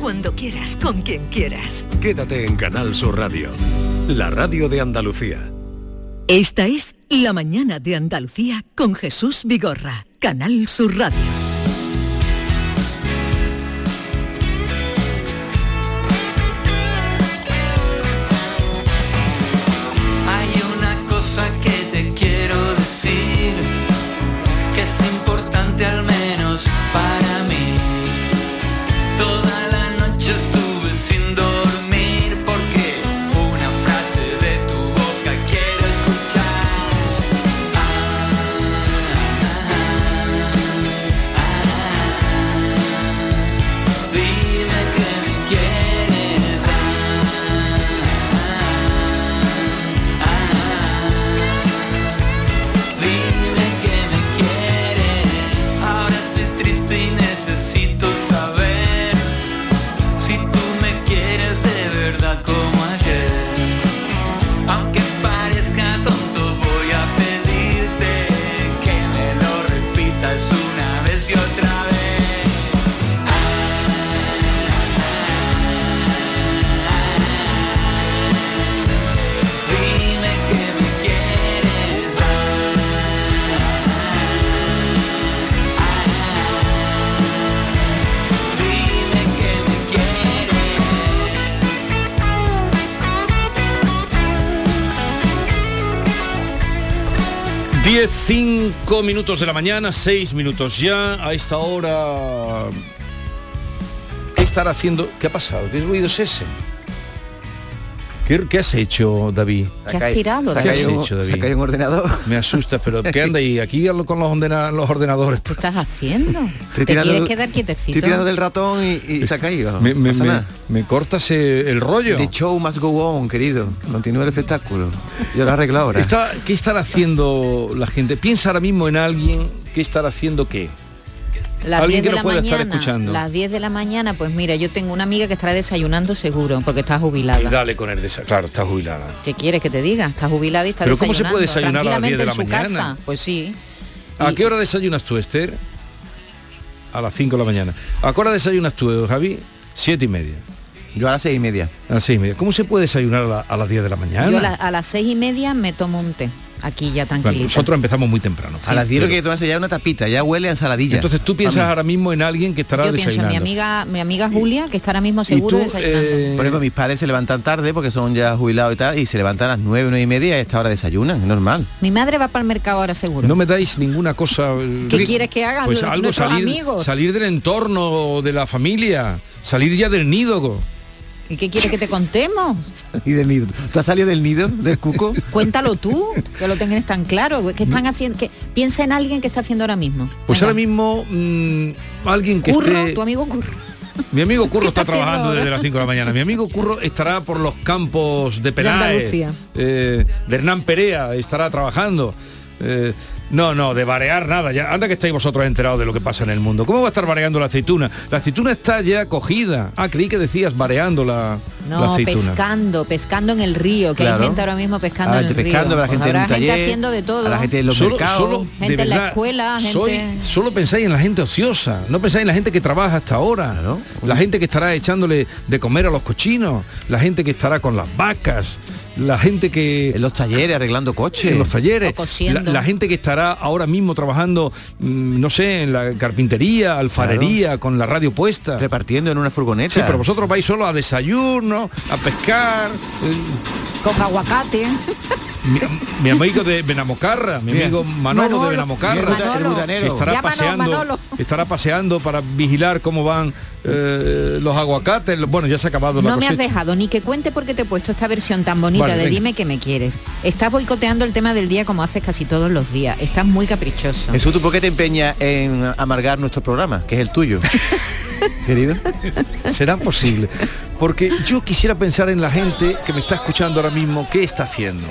cuando quieras, con quien quieras. Quédate en Canal Sur Radio, la radio de Andalucía. Esta es La mañana de Andalucía con Jesús Vigorra, Canal Sur Radio. 5 minutos de la mañana, 6 minutos ya. A esta hora... ¿Qué estará haciendo? ¿Qué ha pasado? ¿Qué ruido es ese? ¿Qué, qué has hecho, David? ¿Qué has tirado, ¿Qué has hecho, David? Se un ordenador. Me asusta, pero ¿qué anda ahí? Aquí hablo con los, ordena- los ordenadores. ¿Qué estás haciendo? Estoy ¿Te tirando- quieres quedar quietecito? Estoy tirando del ratón y, y se ha caído. Me, cortas eh, el rollo. The show must go on, querido. Continúa el espectáculo. Yo lo arreglo ahora. Está- ¿Qué estará haciendo la gente? Piensa ahora mismo en alguien que estará haciendo qué. Las Alguien 10 que de la pueda estar mañana, escuchando. las 10 de la mañana, pues mira, yo tengo una amiga que estará desayunando seguro, porque está jubilada. Y dale con el desa- Claro, está jubilada. ¿Qué quieres que te diga? Está jubilada y está Pero ¿cómo se puede desayunar a las 10 tranquilamente de la en su mañana? casa. Pues sí. ¿A Y- qué hora desayunas tú, Esther? A las 5 de la mañana. ¿A qué hora desayunas tú, Javi? Siete y media. Yo a las seis y media. A las seis y media. ¿Cómo se puede desayunar a, la- a las 10 de la mañana? Yo a, la- a las seis y media me tomo un té, aquí ya Bueno, tranquilita. nosotros empezamos muy temprano. a las 10 lo pero- que tomarse ya una tapita, ya huele a ensaladilla. Entonces tú piensas ahora mismo en alguien que estará yo pienso en desayunando. mi amiga, mi amiga Julia, que está ahora mismo seguro y tú, desayunando. eh, Por ejemplo, mis padres se levantan tarde porque son ya jubilados y tal, y se levantan a las 9, 9 y media y a esta hora desayunan, es normal. Mi madre va para el mercado ahora seguro. no me dais ninguna cosa. eh, ¿Qué ri- quieres que hagan Pues algo salir, amigos? salir del entorno de la familia, salir ya del nido. ¿Y qué quieres que te contemos? Y del nido. ¿Tú has salido del nido, del cuco? Cuéntalo tú, que lo tengas tan claro. ¿Qué están haciendo? Que, piensa en alguien que está haciendo ahora mismo. Pues Venga. ahora mismo mm, alguien que Curro, esté. tu amigo Curro. Mi amigo Curro ¿Qué está, trabajando desde las 5 de la mañana. Mi amigo Curro estará por los campos de Andalucía. eh, de Hernán Perea, estará trabajando. Eh, no, no, de varear nada. Ya, anda que estáis vosotros enterados de lo que pasa en el mundo. ¿Cómo va a estar vareando la aceituna? La aceituna está ya cogida. Ah, creí que decías vareando la, la No, aceituna. pescando, pescando en el río, que Claro. hay gente ahora mismo pescando Ah, en el gente pescando, río. habrá gente Pues en un gente taller, haciendo de todo. habrá gente en los Solo, mercados. solo, de Gente en la escuela, gente- soy- solo pensáis en la gente ociosa, no pensáis en la gente que trabaja hasta ahora, Claro. la gente que estará echándole de comer a los cochinos, la gente que estará con las vacas, la gente que En los talleres, arreglando coches. en los talleres, O cosiendo. la, la gente que estará ahora mismo trabajando, mm, no sé, en la carpintería, alfarería, con la radio puesta. Repartiendo en una furgoneta. Sí, pero vosotros vais solo a desayuno, a pescar. eh, Con aguacate. Mi, mi amigo de Benamocarra, mi amigo Manolo, Manolo. de Benamocarra, Manolo. que estará paseando, Manolo. estará paseando para vigilar cómo van eh, los aguacates. Bueno, ya se ha acabado la No me has dejado ni que cuente porque te he puesto esta versión tan bonita Vale, de venga. Dime que me quieres. Estás boicoteando el tema del día como haces casi todos los días. Estás muy caprichoso. Jesús, ¿tú por qué te empeñas en amargar nuestro programa, que es el tuyo? Querido. Será posible. Porque yo quisiera pensar en la gente que me está escuchando ahora mismo, ¿qué está haciendo?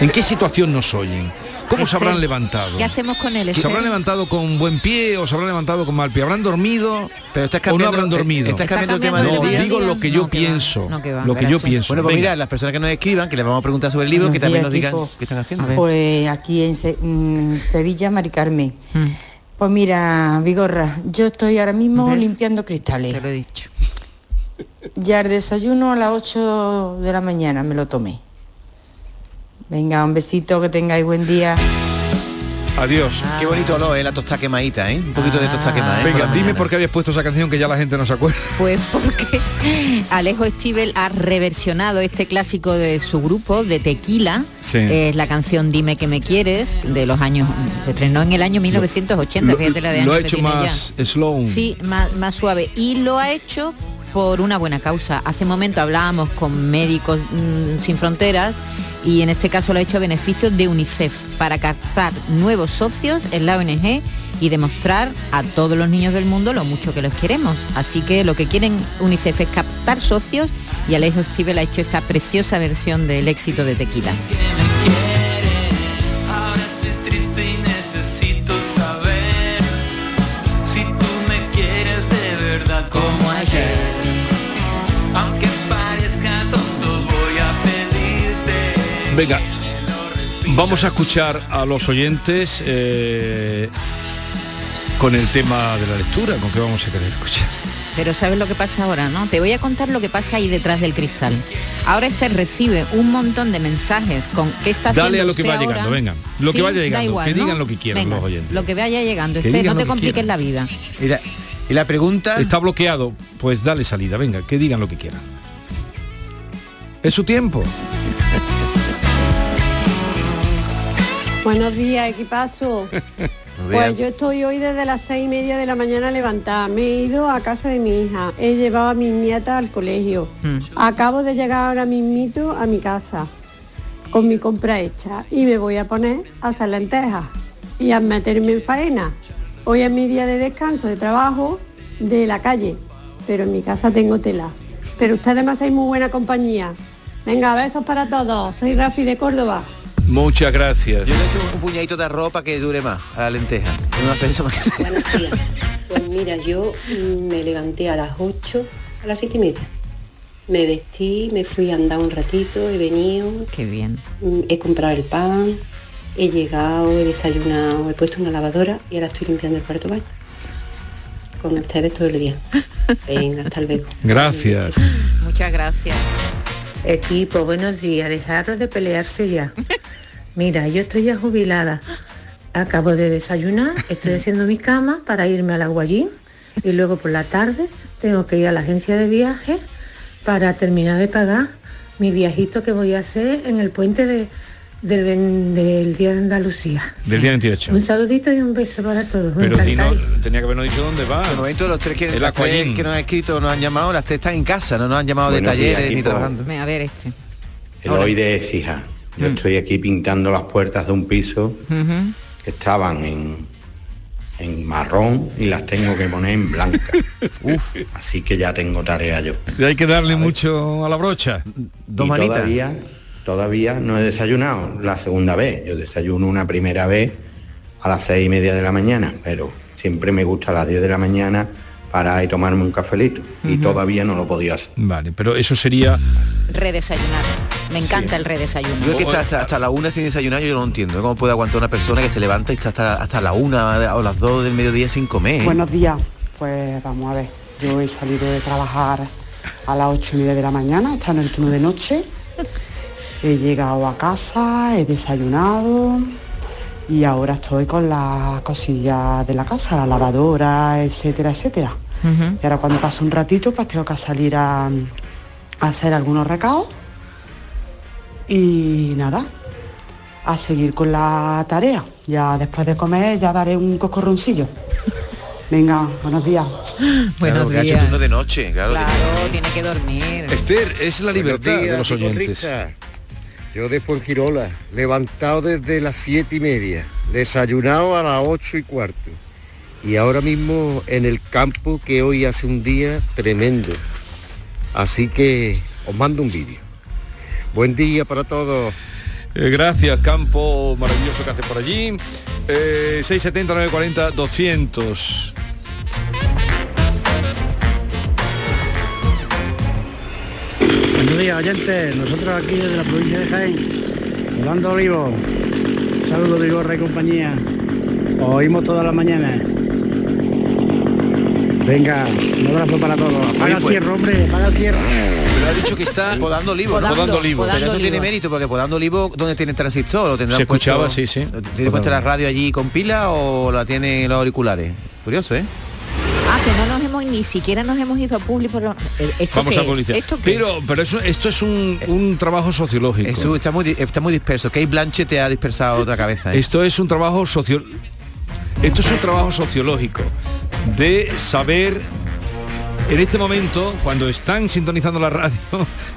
¿En qué situación nos oyen? ¿Cómo se Este, habrán levantado? ¿Qué hacemos con él? ¿Se Este? habrán levantado con buen pie o se habrán levantado con mal pie? ¿Habrán dormido Pero estás o no cambiando, habrán dormido? Estás ¿Está cambiando el tema del No, digo lo que yo No, que va. pienso. No, que va, lo que yo tú. pienso. Bueno, pues Venga. mira, las personas que nos escriban, que les vamos a preguntar sobre el libro, que Buenos también días, nos digan equipo. qué están haciendo. Pues aquí en Se- mm, Sevilla, Mari Carmen. Mm. Pues mira, Vigorra, yo estoy ahora mismo ¿Ves? limpiando cristales. Te lo he dicho. Ya el desayuno a las 8 de la mañana me lo tomé. Venga, un besito, que tengáis buen día. Adiós. Qué bonito olor, ¿eh? La tosta quemadita, ¿eh? Un poquito de tosta quemada, ¿eh? Venga, Por dime por qué habías puesto esa canción que ya la gente no se acuerda. Pues porque Alejo Stivel ha reversionado este clásico de su grupo, de Tequila. Sí. Es la canción Dime que me quieres, de los años... Se estrenó en el año 1980, Lo- fíjate la de lo ha hecho tiene ya. más slow. Sí, más, más suave. Y lo ha hecho por una buena causa. Hace momento hablábamos con Médicos mm, Sin Fronteras y en este caso lo ha hecho a beneficio de UNICEF para captar nuevos socios en la ONG y demostrar a todos los niños del mundo lo mucho que los queremos. Así que lo que quieren UNICEF es captar socios y Alejo Stivel ha hecho esta preciosa versión del éxito de Tequila. Como ayer. Aunque parezca tonto, voy a pedirte. Venga, vamos a escuchar a los oyentes eh, con el tema de la lectura, con qué vamos a querer escuchar. Pero ¿sabes lo que pasa ahora, no? Te voy a contar lo que pasa ahí detrás del cristal. Ahora este recibe un montón de mensajes con qué está haciendo Dale a lo que usted va ahora? llegando, venga. Lo que vaya da llegando, igual, que ¿no? digan lo que quieran Venga, los oyentes. Lo que vaya llegando. Que Este, digan no te que compliques quieran. la vida. La, y la pregunta... Está bloqueado, pues dale salida, venga, que digan lo que quieran. Es su tiempo. Buenos días, equipazo. Pues yo estoy hoy desde las seis y media de la mañana levantada. Me he ido a casa de mi hija. He llevado a mi nieta al colegio. Hmm. Acabo de llegar ahora mismito a mi casa con mi compra hecha y me voy a poner a hacer lentejas y a meterme en faena. Hoy es mi día de descanso, de trabajo, de la calle, pero en mi casa tengo tela. Pero ustedes me hacéis muy buena compañía. Venga, besos para todos. Soy Rafi de Córdoba. Muchas gracias. Yo le echo un puñadito de para que dure más a la lenteja. No hace eso para que- Buenos días. Pues mira, yo me levanté a las 8, a las 7 y media. Me vestí, me fui a andar un ratito, he venido, Qué bien. mm, he comprado el pan, he llegado, he desayunado, he puesto una lavadora y ahora estoy limpiando el cuarto baño. Con ustedes todo el día. Venga, hasta luego. Gracias. Muchas gracias. Equipo, buenos días. Dejaros de pelearse ya. Mira, yo estoy ya jubilada. Acabo de desayunar, estoy haciendo mi cama para irme al aguayín y luego por la tarde tengo que ir a la agencia de viajes para terminar de pagar mi viajito que voy a hacer en el puente de- del, Día de Andalucía. Del día 28. Un saludito y un beso para todos. Pero si no, encantáis. tenía que habernos dicho dónde va. De momento los tres que, El las tres Aquagym. que nos han escrito, nos han llamado, las tres están en casa, no nos han llamado de días, talleres ni trabajando. A ver este. Eloy de Écija. Yo Mm. estoy aquí pintando las puertas de un piso que estaban en, en marrón y las tengo que poner en blanca. Así que ya tengo tarea yo. Y hay que darle mucho a la brocha. Dos y manitas. todavía, todavía no he desayunado la segunda vez. Yo desayuno una primera vez a las seis y media de la mañana, pero siempre me gusta a las 10 de la mañana para ir a tomarme un cafelito. Y todavía no lo podía hacer. Vale, pero eso sería Redesayunar. Me encanta el redesayuno. Yo es que está hasta, hasta la una sin desayunar yo no entiendo. ¿Cómo puede aguantar una persona que se levanta y está hasta, hasta la una o las dos del mediodía sin comer? Buenos días. Pues vamos a ver. Yo he salido de trabajar a las ocho y media de la mañana, estando en el turno de noche. He llegado a casa, he desayunado y ahora estoy con las cosillas de la casa, la lavadora, etcétera, etcétera. Y ahora cuando paso un ratito, pues tengo que salir a, a hacer algunos recados. Y nada, a seguir con la tarea. Ya después de comer ya daré un coscorroncillo. Venga, buenos días. Buenos Claro, que ha hecho días. de noche, claro. que- Claro, tiene que dormir. Esther, es la libertad de los oyentes. Yo de Fuengirola, levantado desde las siete y media, desayunado a las ocho y cuarto. Y ahora mismo en el campo que hoy hace un día tremendo. Así que os mando un vídeo. Buen día para todos. Eh, gracias, campo maravilloso que hace por allí. Eh, 670 940 200. Buenos días, oyentes. Nosotros aquí desde la provincia de Jaén, Orlando Olivo. Saludos de Gorra y compañía. Os oímos todas las mañanas. Venga, un abrazo para todos. Apaga el pues- cierre, hombre, apaga el cierre. Pero ha dicho que está podando olivos. Podando, podando olivos. podando Pero eso tiene mérito, porque podando olivos, ¿dónde tiene transistor? ¿Lo tendrán Se escuchaba, puesto- sí, sí. ¿Tiene puesta la radio allí con pila o la tiene en los auriculares? Curioso, ¿eh? Ah, que no nos hemos, ni siquiera nos hemos ido a público. ¿Esto Vamos qué a es? publicidad. ¿Esto qué Pero, pero eso, esto es un, un trabajo sociológico. Eso está muy, está muy disperso. Kate Blanche te ha dispersado otra cabeza. ¿eh? Esto es un trabajo socio esto es un trabajo sociológico de saber en este momento cuando están sintonizando la radio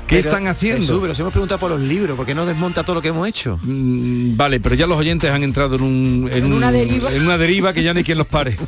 qué Pero, están haciendo. Jesús, pero si hemos preguntado por los libros, ¿por qué no desmonta todo lo que hemos hecho? Mm, vale, pero ya los oyentes han entrado en un en, En una un- deriva. en una deriva que ya no hay quien los pare.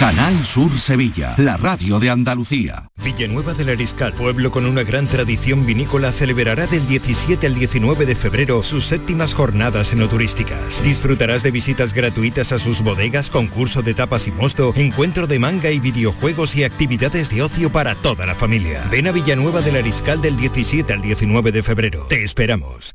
Canal Sur Sevilla, la radio de Andalucía. Villanueva del Ariscal, pueblo con una gran tradición vinícola, celebrará del 17 al 19 de febrero sus séptimas jornadas enoturísticas. Disfrutarás de visitas gratuitas a sus bodegas, concurso de tapas y mosto, encuentro de manga y videojuegos y actividades de ocio para toda la familia. Ven a Villanueva del Ariscal del 17 al 19 de febrero. Te esperamos.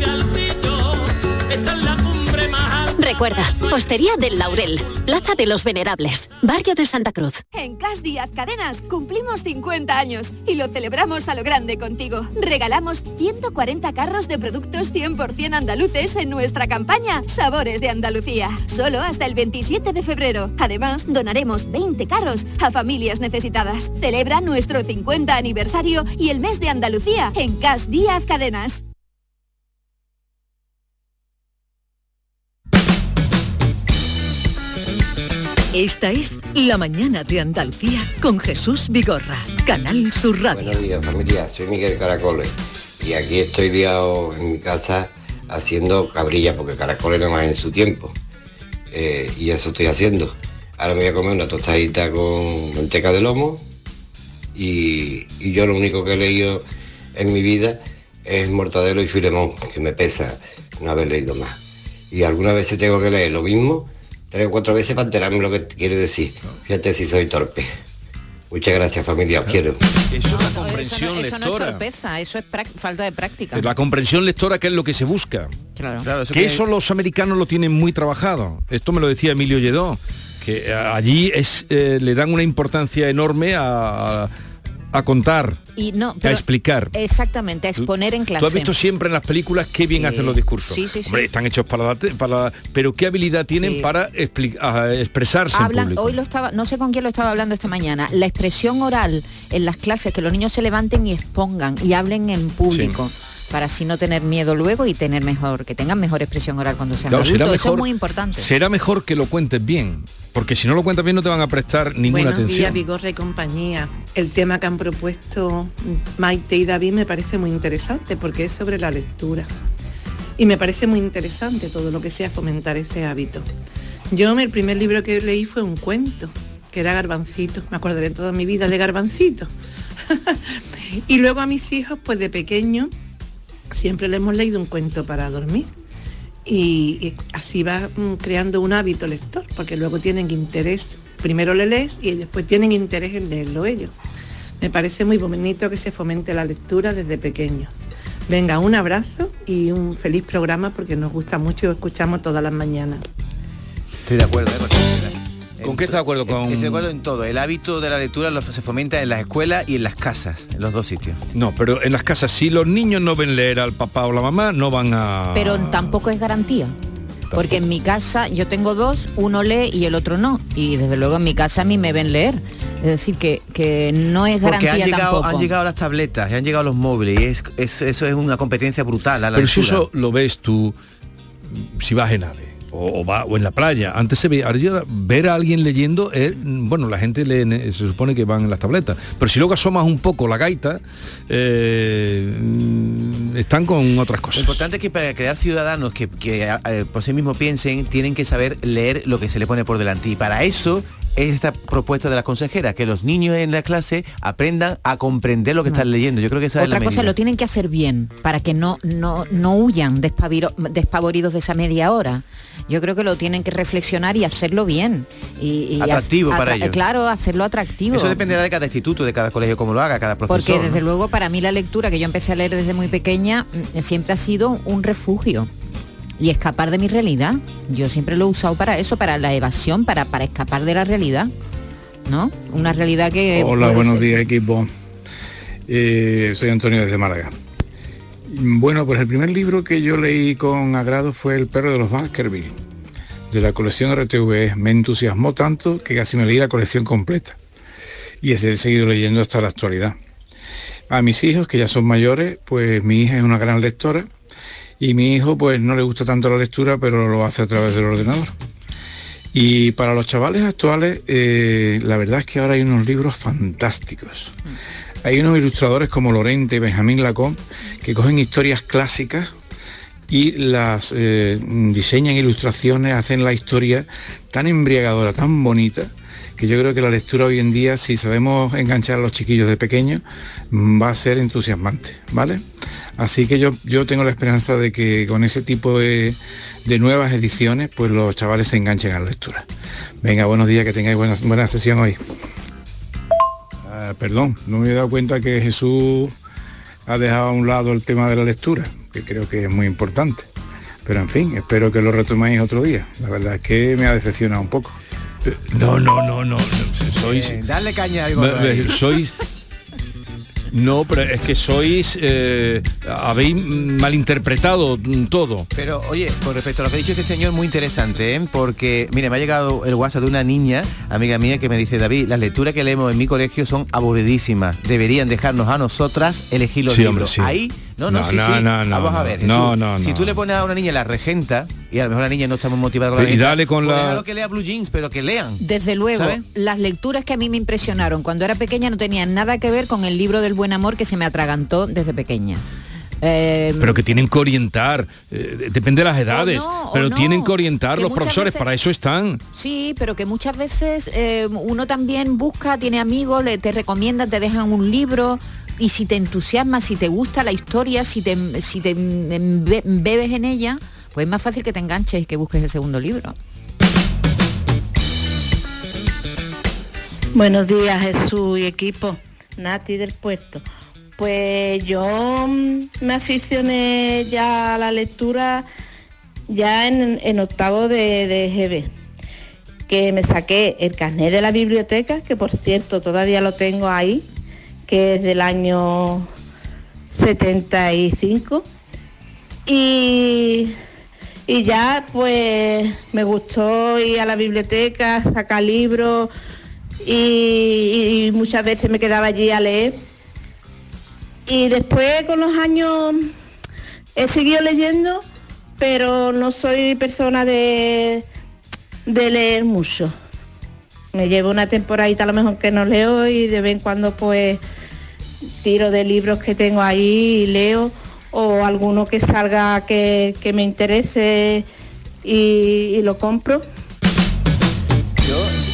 Recuerda, Postería del Laurel, Plaza de los Venerables, Barrio de Santa Cruz. En Cas Díaz Cadenas cumplimos 50 años y lo celebramos a lo grande contigo. Regalamos 140 carros de productos 100% andaluces en nuestra campaña Sabores de Andalucía. Solo hasta el 27 de febrero. Además, donaremos 20 carros a familias necesitadas. Celebra nuestro 50 aniversario y el mes de Andalucía en Cas Díaz Cadenas. Esta es La mañana de Andalucía con Jesús Vigorra, Canal Sur Radio. Buenos días familia, soy Miguel Caracoles y aquí estoy liado en mi casa haciendo cabrilla porque caracoles no más en su tiempo Eh, y eso estoy haciendo. Ahora me voy a comer una tostadita con manteca de lomo y, yo lo único que he leído en mi vida es Mortadelo y Filemón, que me pesa no haber leído más. Y algunas veces tengo que leer lo mismo tres o cuatro veces para enterarme lo que quiere decir. Fíjate si soy torpe. Muchas gracias familia, os quiero. Eso es la No, eso comprensión no, eso no es torpeza, eso es falta de práctica. La comprensión lectora, que es lo que se busca. Claro. que eso los americanos lo tienen muy trabajado. Esto me lo decía Emilio Lledó, que eh, allí es, eh, le dan una importancia enorme a, a- a contar, Y no, a explicar. Exactamente, a exponer en clase. Tú has visto siempre en las películas qué bien hacen los discursos. Sí, sí, sí. Hombre, están hechos para la, para la- pero qué habilidad tienen para expli- a- expresarse en Hablan, público. hoy lo estaba, no sé con quién lo estaba hablando esta mañana, la expresión oral en las clases, que los niños se levanten y expongan y hablen en público. Para así no tener miedo luego y tener mejor, que tengan mejor expresión oral cuando sean Claro, será adultos. Eso es muy importante. Será mejor que lo cuentes bien, porque si no lo cuentas bien no te van a prestar ninguna Buenos días, atención. Vigorra y compañía. El tema que han propuesto Maite y David me parece muy interesante porque es sobre la lectura. Y me parece muy interesante todo lo que sea fomentar ese hábito. Yo el primer libro que leí fue un cuento, que era Garbancito. Me acordaré toda mi vida de Garbancito. y luego a mis hijos, pues de pequeño, siempre le hemos leído un cuento para dormir. y, así va mm, creando un hábito lector, porque luego tienen interés, primero le lees y después tienen interés en leerlo ellos. Me parece muy bonito que se fomente la lectura desde pequeños. Venga, un abrazo y un feliz programa porque nos gusta mucho y escuchamos todas las mañanas. Estoy de acuerdo. ¿eh? ¿Con qué estás de acuerdo? Con... Estoy de acuerdo en todo. El hábito de la lectura lo- se fomenta en las escuelas y en las casas, en los dos sitios. No, pero en las casas, si los niños no ven leer al papá o la mamá, no van a... Pero tampoco es garantía. Porque en mi casa yo tengo dos, uno lee y el otro no. Y desde luego en mi casa a mí me ven leer. Es decir, que, que no es Porque garantía han llegado, tampoco. han llegado las tabletas, y han llegado los móviles y es, es- eso es una competencia brutal. a la Pero si lectura. eso lo ves tú, si vas en AVE o, va, o en la playa, antes se veía, ahora ver a alguien leyendo, es, bueno, la gente en- se supone que van en las tabletas, pero si luego asomas un poco la gaita, eh, mm, están con otras Lo cosas. importante es que para crear ciudadanos que, eh, por sí mismos piensen, tienen que saber leer lo que se le pone por delante. Y para eso es esta propuesta de la consejera, que los niños en la clase aprendan a comprender lo que están leyendo. Yo creo que esa es la Otra cosa, medida. lo tienen que hacer bien, para que no, no, no huyan despavoridos de esa media hora. Yo creo que lo tienen que reflexionar y hacerlo bien. Y, y Atractivo para ellos. Claro, hacerlo atractivo. Eso dependerá de cada instituto, de cada colegio, como lo haga, cada profesor. Porque desde ¿no? luego para mí la lectura que yo empecé a leer desde muy pequeña mm, siempre ha sido un refugio y escapar de mi realidad. Yo siempre lo he usado para eso, para la evasión, para, para escapar de la realidad. ¿No? Una realidad que... Hola, buenos ser- días equipo. Eh, soy Antonio desde Málaga. Bueno, pues el primer libro que yo leí con agrado fue El perro de los Baskerville, de la colección RTV. Me entusiasmó tanto que casi me leí la colección completa. Y he seguido leyendo hasta la actualidad. A mis hijos, que ya son mayores, pues mi hija es una gran lectora y mi hijo pues no le gusta tanto la lectura, pero lo hace a través del ordenador. Y para los chavales actuales, eh, la verdad es que ahora hay unos libros fantásticos. Hay unos ilustradores como Lorente y Benjamín Lacombe que cogen historias clásicas y las eh, diseñan ilustraciones, hacen la historia tan embriagadora, tan bonita, que yo creo que la lectura hoy en día, si sabemos enganchar a los chiquillos de pequeños, va a ser entusiasmante, ¿vale? Así que yo, yo tengo la esperanza de que con ese tipo de, de nuevas ediciones, pues los chavales se enganchen a la lectura. Venga, buenos días, que tengáis buena, buena sesión hoy. Ah, perdón, no me he dado cuenta que Jesús ha dejado a un lado el tema de la lectura, que creo que es muy importante. Pero en fin, espero que lo retoméis otro día. La verdad es que me ha decepcionado un poco. No, no, no, no, no, sois... Eh, Dale caña No, eh, sois no pero es que sois eh, habéis malinterpretado todo Pero oye, con respecto a lo que ha dicho este señor, muy interesante, ¿eh? porque mire, me ha llegado el WhatsApp de una niña, amiga mía, que me dice, David, las lecturas que leemos en mi colegio son aburridísimas. Deberían dejarnos a nosotras elegir los Sí, libros. hombre, sí. Ahí, no, no, No, sí, no, sí. no, no, Vamos a no. ver. No, Jesús, no, Si tú le pones a una niña la regenta, y a lo mejor la niña no está muy motivada con la Y regenta, dale con la- que lea Blue Jeans, pero que lean. Desde luego, las lecturas que a mí me impresionaron cuando era pequeña no tenían nada que ver con el libro del buen amor que se me atragantó desde pequeña. Eh, pero que tienen que orientar eh, depende de las edades no, pero no, tienen que orientar que los profesores veces- para eso están Sí, pero que muchas veces eh, uno también busca, tiene amigos, le, te recomiendan, te dejan un libro y si te entusiasma, si te gusta la historia, si te, bebes en ella, pues es más fácil que te enganches y que busques el segundo libro. Buenos días Jesús y equipo, Nati del puerto. Pues yo mm, me aficioné ya a la lectura ya en, en octavo de, de GB, que me saqué el carnet de la biblioteca, que por cierto todavía lo tengo ahí, que es del año 75. Y, y ya pues me gustó ir a la biblioteca, sacar libros y, muchas veces me quedaba allí a leer. Y después con los años he seguido leyendo, pero no soy persona de, de leer mucho. Me llevo una temporadita a lo mejor que no leo y de vez en cuando pues tiro de libros que tengo ahí y leo o alguno que salga que, que me interese y, y lo compro.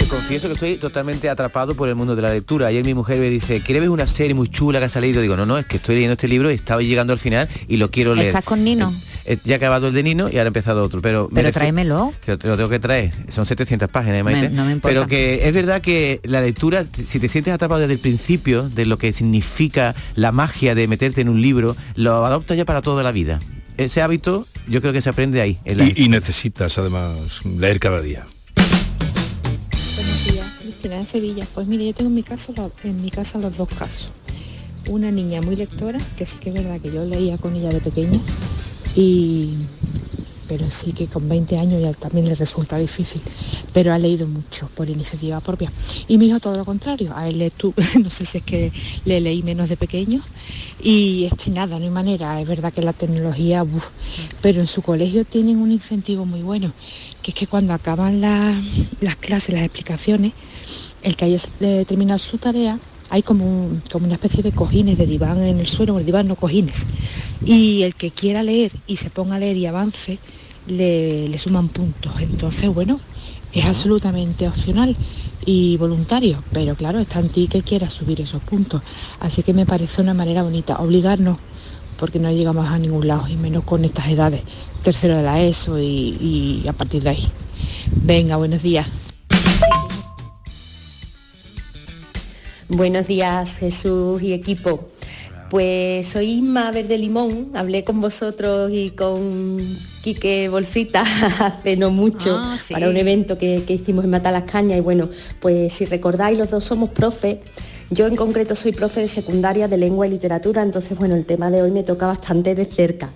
Confieso que estoy totalmente atrapado por el mundo de la lectura. Ayer mi mujer me dice, ¿quieres ver una serie muy chula que ha salido? Digo, no, no, es que estoy leyendo este libro y estaba llegando al final y lo quiero leer. ¿Estás con Nino? eh, ya ha acabado el de Nino y ahora ha empezado otro. Pero, Pero tráemelo. Que te lo tengo que traer. Son 700 páginas, Maite. Me- no me importa. Pero que es verdad que la lectura, si te sientes atrapado desde el principio de lo que significa la magia de meterte en un libro, lo adoptas ya para toda la vida. Ese hábito yo creo que se aprende ahí. en la- Y, y necesitas además leer cada día. Cristina de Sevilla. Pues mire, yo tengo en mi, caso, en mi casa los dos casos. Una niña muy lectora, que sí que es verdad que yo leía con ella de pequeña, y pero sí que con 20 años ya también le resulta difícil, pero ha leído mucho por iniciativa propia. Y mi hijo todo lo contrario, a él le tu- no sé si es que le leí menos de pequeño y este nada, no hay manera, es verdad que la tecnología, pero en su colegio tienen un incentivo muy bueno, que es que cuando acaban la- las clases, las explicaciones, el que haya eh, terminado su tarea, hay como, un- como una especie de cojines de diván en el suelo, el diván no cojines. Y el que quiera leer y se ponga a leer y avance, le, le suman puntos. Entonces, bueno, es absolutamente opcional y voluntario, pero claro, está en ti que quieras subir esos puntos. Así que me parece una manera bonita. Obligarnos, porque no llegamos a ningún lado, y menos con estas edades, tercero de la ESO y, y a partir de ahí. Venga, buenos días. Buenos días, Jesús y equipo. Pues soy Isma Verde Limón, hablé con vosotros y con Quique Bolsita hace no mucho Ah, sí. para un evento que, que hicimos en Mata las Cañas y bueno, pues si recordáis los dos somos profe, yo en concreto soy profe de secundaria de lengua y literatura, entonces bueno, el tema de hoy me toca bastante de cerca.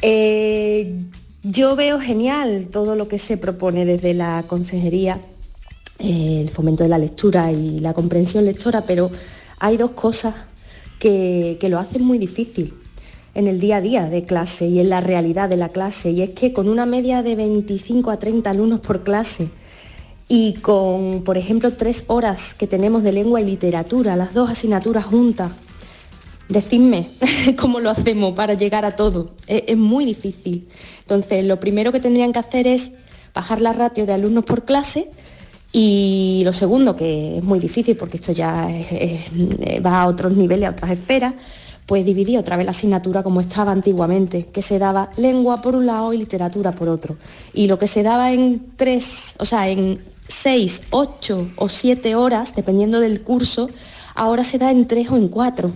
Eh, yo veo genial todo lo que se propone desde la consejería el fomento de la lectura y la comprensión lectora, pero hay dos cosas que, que lo hacen muy difícil en el día a día de clase y en la realidad de la clase. Y es que con una media de 25 a 30 alumnos por clase y con, por ejemplo, tres horas que tenemos de lengua y literatura, las dos asignaturas juntas, Decidme cómo lo hacemos para llegar a todo. Es, es muy difícil. Entonces, lo primero que tendrían que hacer es bajar la ratio de alumnos por clase y lo segundo, que es muy difícil porque esto ya es- va a otros niveles, a otras esferas, pues dividir otra vez la asignatura como estaba antiguamente, que se daba lengua por un lado y literatura por otro. Y lo que se daba en tres, o sea, en seis, ocho o siete horas, dependiendo del curso, ahora se da en tres o en cuatro.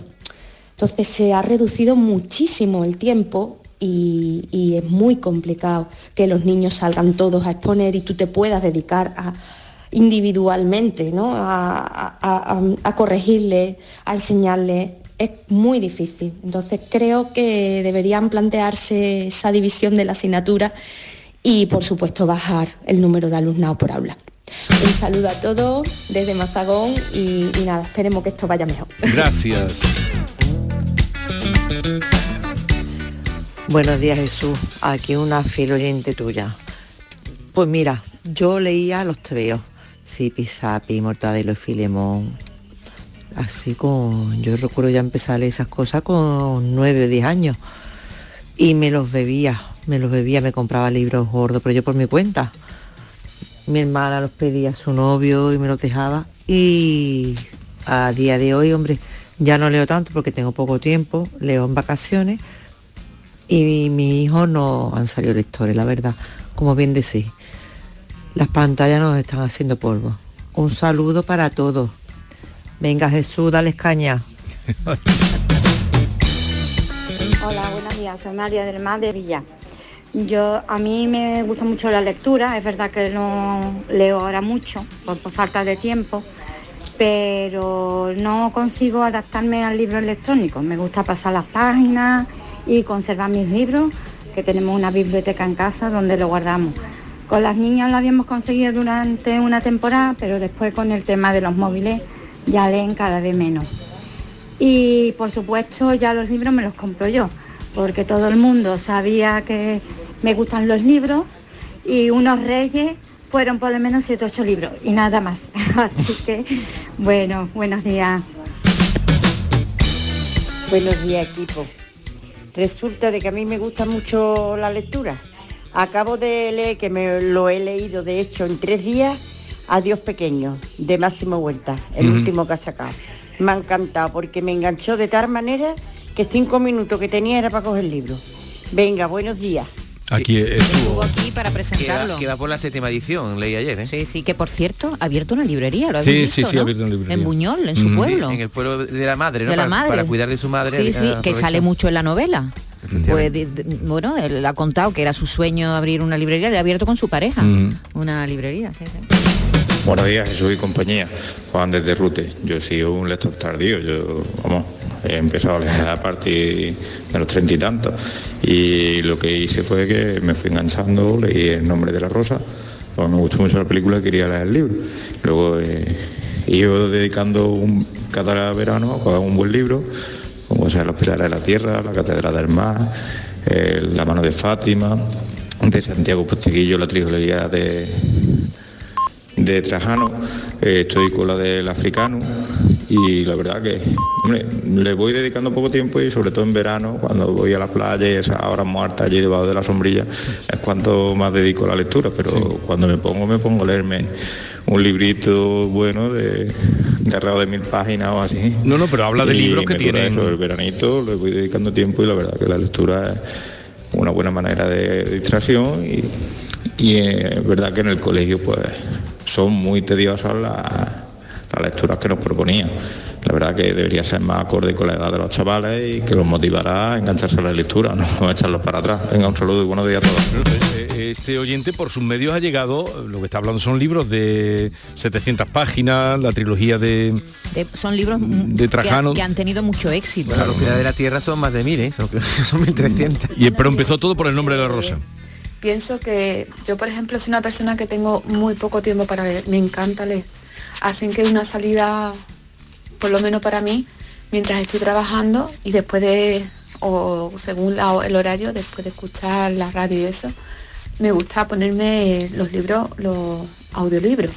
Entonces se ha reducido muchísimo el tiempo y es muy complicado que los niños salgan todos a exponer y tú te puedas dedicar a individualmente, ¿no? a, a- a- a corregirle, a enseñarle. Es muy difícil. Entonces creo que deberían plantearse esa división de la asignatura y por supuesto bajar el número de alumnado por aula. Un saludo a todos desde Mazagón y, y nada, esperemos que esto vaya mejor. Gracias. Buenos días Jesús, aquí una fiel oyente tuya. Pues mira, yo leía los tebeos, Zipi, Zapi, Mortadelo y Filemón. Así con, yo recuerdo ya empezar esas cosas con nueve o diez años. Y me los bebía, me los bebía, me compraba libros gordos, pero yo por mi cuenta. Mi hermana los pedía a su novio y me los dejaba. Y a día de hoy, hombre, ya no leo tanto porque tengo poco tiempo, leo en vacaciones y mi, mi hijo no han salido lectores, la verdad, como bien decís. Las pantallas nos están haciendo polvo. Un saludo para todos. Venga Jesús, dale caña. Hola, buenos días, soy María del Mar de Villa. Yo, a mí me gusta mucho la lectura, es verdad que no leo ahora mucho por, por falta de tiempo, pero no consigo adaptarme al libro electrónico. Me gusta pasar las páginas y conservar mis libros, que tenemos una biblioteca en casa donde lo guardamos. Con las niñas lo habíamos conseguido durante una temporada, pero después con el tema de los móviles ya leen cada vez menos. Y por supuesto ya los libros me los compro yo, porque todo el mundo sabía que me gustan los libros y unos reyes fueron por lo menos 7 8 libros y nada más. Así que bueno, buenos días. Buenos días, equipo. Resulta de que a mí me gusta mucho la lectura. Acabo de leer, que me lo he leído de hecho en tres días, Adiós Pequeño, de Máximo Huerta, el último que ha sacado. Me ha encantado porque me enganchó de tal manera que cinco minutos que tenía era para coger el libro. Venga, buenos días. Aquí Estuvo estuvo. aquí para Que presentarlo. que va por la séptima edición, leí ayer, ¿eh? Sí, sí, que por cierto, ha abierto una librería, lo Sí, habéis sí, visto, sí, ¿no? ha abierto una librería. En Buñol, en su pueblo. en el pueblo de la madre, ¿no? de la para, madre. para cuidar de su madre. Sí, eh, sí, que aprovecha. sale mucho en la novela. Pues, bueno, él ha contado que era su sueño abrir una librería, le ha abierto con su pareja. Mm. Una librería, sí, sí. Buenos días, Jesús y compañía. Juan desde Rute. Yo he sido un lector tardío. Yo, vamos, he empezado a leer a partir de los treinta y tantos. Y lo que hice fue que me fui enganchando, leí El nombre de la rosa. Pues me gustó mucho la película y quería leer el libro. Luego eh, he ido dedicando un, cada verano a un buen libro, como sea Los Pilares de la Tierra, La Catedral del Mar, eh, La mano de Fátima, de Santiago Posteguillo, la trilogía de, de Trajano, eh, estoy con la del africano y la verdad que hombre, le voy dedicando poco tiempo y sobre todo en verano cuando voy a la playa y esas horas muertas allí debajo de la sombrilla es cuanto más dedico a la lectura, pero cuando me pongo me pongo a leerme un librito bueno de, de alrededor de mil páginas o así. No, no, pero habla de Y libros que eso, el veranito le voy dedicando tiempo y la verdad que la lectura es una buena manera de distracción y, y es verdad que en el colegio pues son muy tediosas las, las lecturas que nos proponían. La verdad que debería ser más acorde con la edad de los chavales y que los motivará a engancharse a la lectura, no echarlos para atrás. Venga, un saludo y buenos días a todos. Este oyente por sus medios ha llegado, lo que está hablando son libros de 700 páginas, la trilogía de... De- son libros De Trajano. Que, que han tenido mucho éxito. Bueno, los pilares de la tierra son más de mil, ¿eh? Son, son 1300. Y, pero empezó todo por el nombre de la rosa. Pienso que yo, por ejemplo, soy una persona que tengo muy poco tiempo para leer. Me encanta leer. Así que una salida, por lo menos para mí, mientras estoy trabajando y después de, o según la- el horario, después de escuchar la radio y eso, me gusta ponerme los libros, los audiolibros,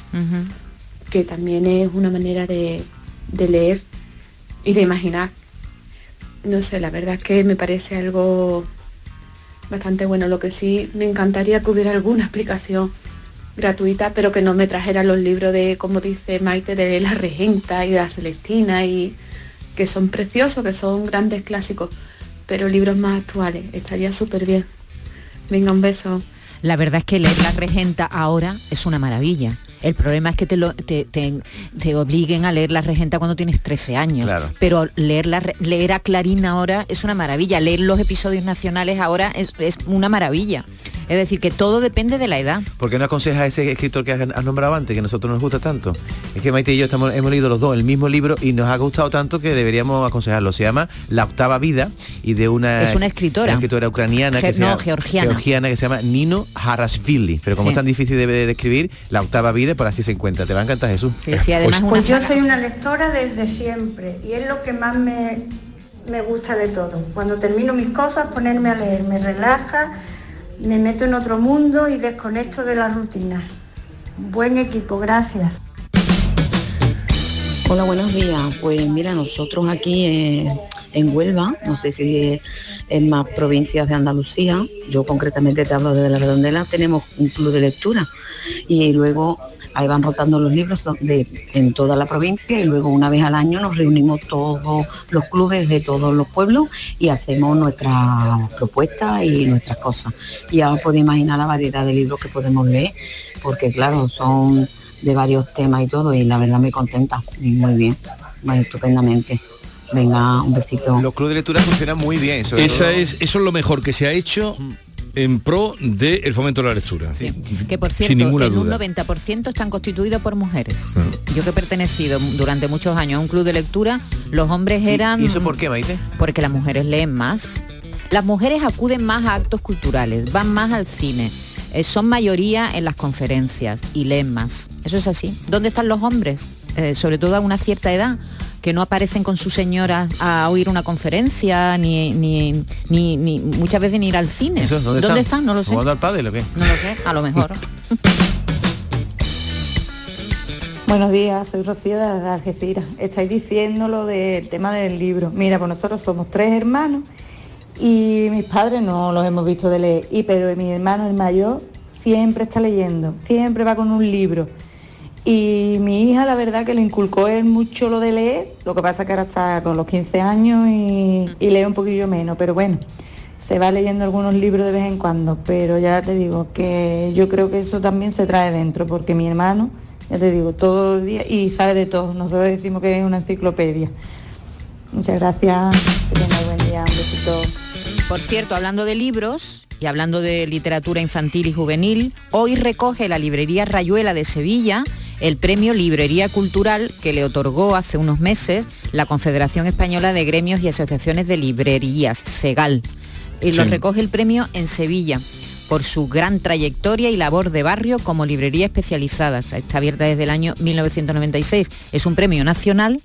que también es una manera de, de leer y de imaginar. No sé, la verdad es que me parece algo bastante bueno. Lo que sí me encantaría que hubiera alguna explicación gratuita, pero que no me trajera los libros de, como dice Maite, de la Regenta y de la Celestina, y que son preciosos, que son grandes clásicos, pero libros más actuales. Estaría súper bien. Venga, un beso. La verdad es que leer La Regenta ahora es una maravilla. El problema es que te, lo- te, te- te obliguen a leer La Regenta cuando tienes 13 años. Claro. Pero leer, la, leer a Clarín ahora es una maravilla. Leer los episodios nacionales ahora es, es una maravilla. Es decir, que todo depende de la edad. ¿Por qué no aconsejas a ese escritor que has, nombrado antes, que a nosotros nos gusta tanto? Es que Maite y yo estamos, hemos leído los dos el mismo libro y nos ha gustado tanto que deberíamos aconsejarlo. Se llama La octava vida y de una, Es una escritora. una escritora ucraniana Ge- que se no, llama- georgiana. que se llama Nino Harasvili. Pero como Sí. es tan difícil de, de escribir, La octava vida, por así se encuentra. Te va a encantar Jesús. Pues yo soy una lectora desde siempre y es lo que más me, me gusta de todo. Cuando termino mis cosas, ponerme a leer, me relaja, me meto en otro mundo y desconecto de la rutina. Buen equipo, gracias. Hola, buenos días. Pues mira, nosotros aquí eh, en Huelva, no sé si es en más provincias de Andalucía, yo concretamente te hablo desde la redondela, tenemos un club de lectura y luego ahí van rotando los libros son de, en toda la provincia y luego una vez al año nos reunimos todos los clubes de todos los pueblos y hacemos nuestras propuestas y nuestras cosas. Y ya os podéis imaginar la variedad de libros que podemos leer, porque claro, son de varios temas y todo y la verdad me contenta y muy bien, muy estupendamente. Venga, un besito. Los clubes de lectura funcionan muy bien. sobre Esa todo- es, eso es lo mejor que se ha hecho en pro del fomento de la lectura. Que por Sin cierto, ninguna en un duda. 90% están constituidos por mujeres. Yo que he pertenecido durante muchos años a un club de lectura, los hombres eran... ¿Y eso por qué, Maite? Porque las mujeres leen más. Las mujeres acuden más a actos culturales, van más al cine, eh, son mayoría en las conferencias y leen más. Eso es así. ¿Dónde están los hombres? Eh, sobre todo a una cierta edad que no aparecen con sus señoras a oír una conferencia ni, ni, ni, ni muchas veces ni ir al cine. Eso, ¿Dónde, están? No lo sé. ¿Jugando al pádel o qué? No lo sé, a lo mejor. Buenos días, soy Rocío de Algeciras. Estáis diciendo lo del tema del libro. Mira, pues nosotros somos tres hermanos y mis padres no los hemos visto de leer. Y pero mi hermano, el mayor, siempre está leyendo, siempre va con un libro. Y mi hija, la verdad, que le inculcó él mucho lo de leer. Lo que pasa que ahora está con los 15 años y, lee un poquillo menos. Pero bueno, se va leyendo algunos libros de vez en cuando, pero ya te digo que yo creo que eso también se trae dentro, porque mi hermano, ya te digo, todos los días y sabe de todo. Nosotros decimos que es una enciclopedia. Muchas gracias, que tengan buen día, un besito. Por cierto, hablando de libros y hablando de literatura infantil y juvenil, hoy recoge la librería Rayuela de Sevilla el premio Librería Cultural que le otorgó hace unos meses la Confederación Española de Gremios y Asociaciones de Librerías, CEGAL. Y lo recoge el premio en Sevilla por su gran trayectoria y labor de barrio como librería especializada. Está abierta desde el año 1996. Es un premio nacional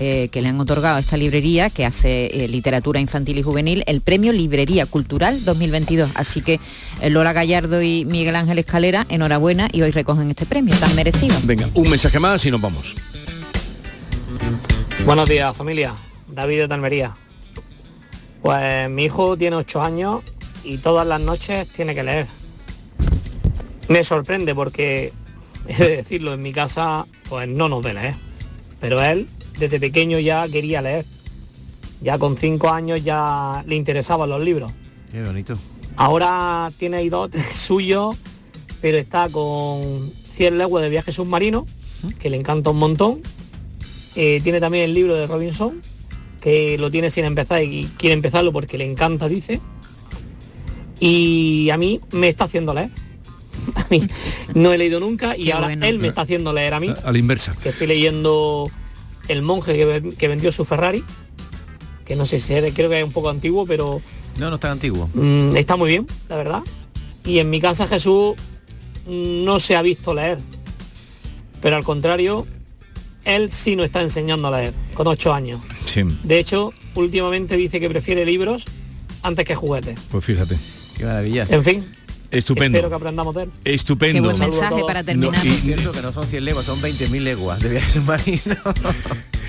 eh, que le han otorgado a esta librería que hace eh, literatura infantil y juvenil, el premio Librería Cultural 2022. Así que eh, Lola Gallardo y Miguel Ángel Escalera, enhorabuena y hoy recogen este premio tan merecido. Venga, un mensaje más y nos vamos. Buenos días, familia. David de Almería. Pues mi hijo tiene 8 años y todas las noches tiene que leer. Me sorprende porque, he de decirlo, en mi casa pues no nos ve leer. Pero él desde pequeño ya quería leer. Ya con 5 años ya le interesaban los libros. Qué bonito. Ahora tiene ahí dos suyos, pero está con 100 leguas de viaje submarino, que le encanta un montón. Eh, tiene también el libro de Robinson, que lo tiene sin empezar y quiere empezarlo porque le encanta, dice. Y a mí me está haciendo leer. A mí no he leído nunca y Qué ahora bueno. él me está haciendo leer a mí, A la inversa. que estoy leyendo El monje que, ven- que vendió su Ferrari, que no sé si es, creo que es un poco antiguo, pero No, no es tan antiguo. Mm, está muy bien, la verdad. Y en mi casa Jesús no se ha visto leer. Pero al contrario, él sí nos está enseñando a leer, con ocho años. Sí, De hecho, últimamente dice que prefiere libros antes que juguetes. pues fíjate. Qué maravilla. En fin, Estupendo. espero que aprendamos de él. Estupendo. Qué buen mensaje para terminar. Es cierto que no son 100 leguas, son 20.000 leguas de viaje submarino.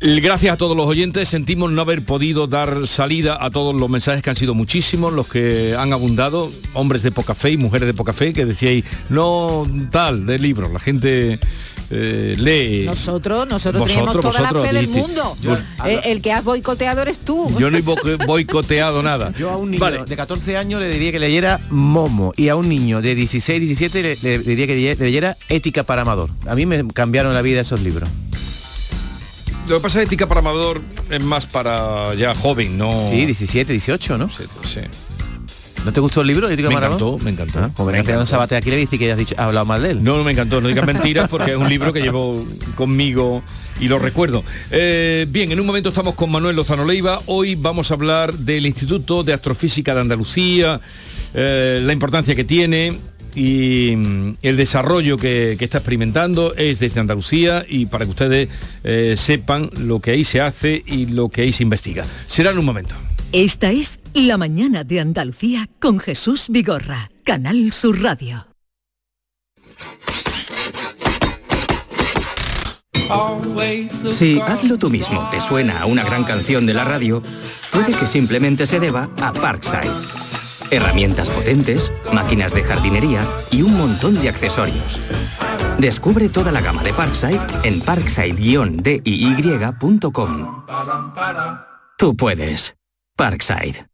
Gracias a todos los oyentes, sentimos no haber podido dar salida a todos los mensajes que han sido muchísimos, los que han abundado, hombres de poca fe y mujeres de poca fe, que decíais, no tal, de libros, la gente eh, lee. Nosotros, nosotros Vosotros, teníamos toda la fe del mundo. Yo- Eh, el que has boicoteado eres tú. Yo no he boico- boicoteado nada. Yo a un niño de 14 años le diría que leyera Momo y a un niño de 16, 17 le, le diría que leye- leyera Ética para Amador. A mí me cambiaron la vida esos libros. Lo que pasa es que ética para amador es más para ya joven, no. Sí, 17, 18, ¿no? Sí, sí. ¿No te gustó el libro, Me encantó, me encantó. Ah, como Me venga Pedro encantó. Sabate aquí le dice que has dicho, has hablado mal de él. No, no me encantó, no digas mentiras porque es un libro que llevo conmigo y lo recuerdo. Eh, bien, en un momento estamos con Manuel Lozano Leiva. Hoy vamos a hablar del Instituto de Astrofísica de Andalucía, eh, la importancia que tiene y mm, el desarrollo que, que está experimentando es desde Andalucía y para que ustedes eh, sepan lo que ahí se hace y lo que ahí se investiga. Será en un momento. Esta es La mañana de Andalucía con Jesús Vigorra, Canal Sur Radio. Si hazlo tú mismo te suena a una gran canción de la radio, puede que simplemente se deba a Parkside. Herramientas potentes, máquinas de jardinería y un montón de accesorios. Descubre toda la gama de Parkside en parkside-diy.com. Tú puedes. Parkside.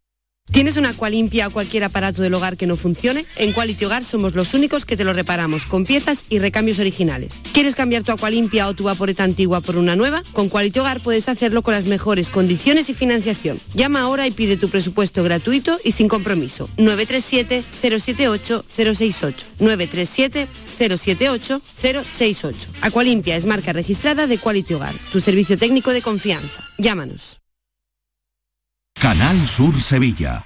¿Tienes una Aqualimpia o cualquier aparato del hogar que no funcione? En Quality Hogar somos los únicos que te lo reparamos con piezas y recambios originales. ¿Quieres cambiar tu Aqualimpia o tu vaporeta antigua por una nueva? Con Quality Hogar puedes hacerlo con las mejores condiciones y financiación. Llama ahora y pide tu presupuesto gratuito y sin compromiso. 937-078-068. 937-078-068. Aqualimpia es marca registrada de Quality Hogar, tu servicio técnico de confianza. Llámanos. Canal Sur Sevilla.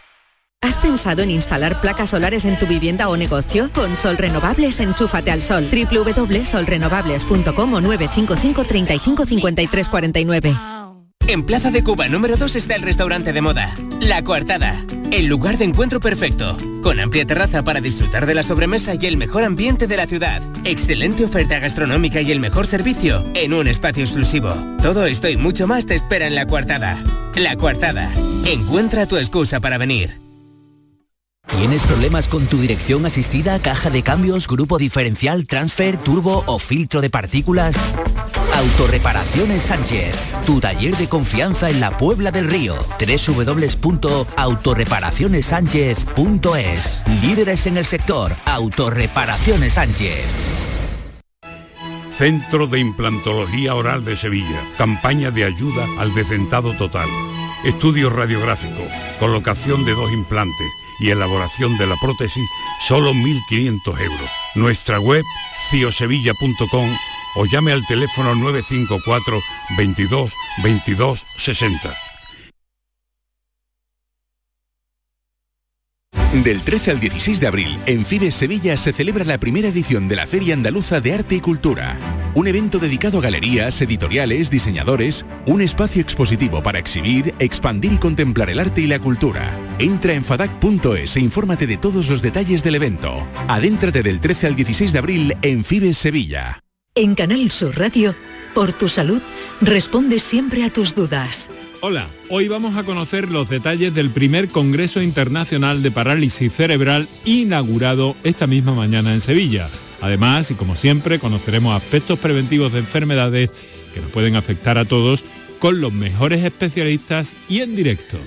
¿Has pensado en instalar placas solares en tu vivienda o negocio? Con Sol Renovables, enchúfate al sol. www.solrenovables.com o 955 35 53 49. En Plaza de Cuba número 2 está el restaurante de moda, La Coartada, el lugar de encuentro perfecto, con amplia terraza para disfrutar de la sobremesa y el mejor ambiente de la ciudad, excelente oferta gastronómica y el mejor servicio en un espacio exclusivo. Todo esto y mucho más te espera en La Coartada. La Coartada, encuentra tu excusa para venir. ¿Tienes problemas con tu dirección asistida, caja de cambios, grupo diferencial, transfer, turbo o filtro de partículas? Autorreparaciones Sánchez, tu taller de confianza en la Puebla del Río. www.autorreparacionessánchez.es. Líderes en el sector, Autorreparaciones Sánchez. Centro de Implantología Oral de Sevilla. Campaña de ayuda al decentado total. Estudio radiográfico, colocación de dos implantes y elaboración de la prótesis, solo 1.500 euros. Nuestra web, ciosevilla.com o llame al teléfono 954 22 22 60. Del 13 al 16 de abril, en Fibes Sevilla se celebra la primera edición de la Feria Andaluza de Arte y Cultura. Un evento dedicado a galerías, editoriales, diseñadores, un espacio expositivo para exhibir, expandir y contemplar el arte y la cultura. Entra en fadac.es e infórmate de todos los detalles del evento. Adéntrate del 13 al 16 de abril en Fibes Sevilla. En Canal Sur Radio, por tu salud, responde siempre a tus dudas. Hola, hoy vamos a conocer los detalles del primer Congreso Internacional de Parálisis Cerebral inaugurado esta misma mañana en Sevilla. Además, y como siempre, conoceremos aspectos preventivos de enfermedades que nos pueden afectar a todos con los mejores especialistas y en directo.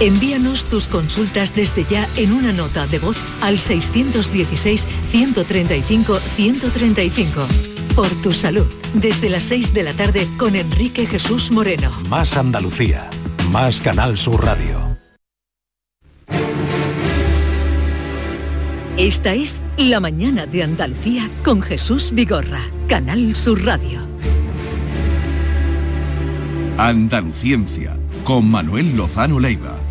Envíanos tus consultas desde ya en una nota de voz al 616-135-135. Por tu salud, desde las 6 de la tarde con Enrique Jesús Moreno. Más Andalucía, más Canal Sur Radio. Esta es La mañana de Andalucía con Jesús Vigorra, Canal Sur Radio. Andaluciencia, con Manuel Lozano Leiva.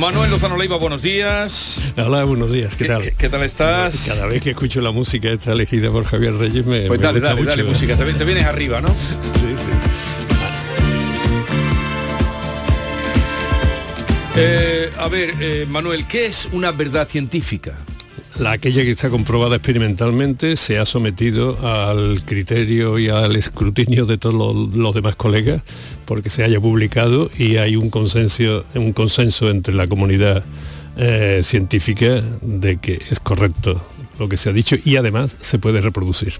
Manuel Lozano Leiva, buenos días. Hola, buenos días, ¿qué, tal? ¿Qué, tal estás? Cada vez que escucho la música esta elegida por Javier Reyes me, pues me dale, gusta dale, mucho. dale música, te, te vienes arriba, ¿no? Sí, sí. Eh, a ver, eh, Manuel, ¿qué es una verdad científica? La aquella que está comprobada experimentalmente se ha sometido al criterio y al escrutinio de todos los, demás colegas porque se haya publicado y hay un consenso, un consenso entre la comunidad eh, científica de que es correcto lo que se ha dicho y además se puede reproducir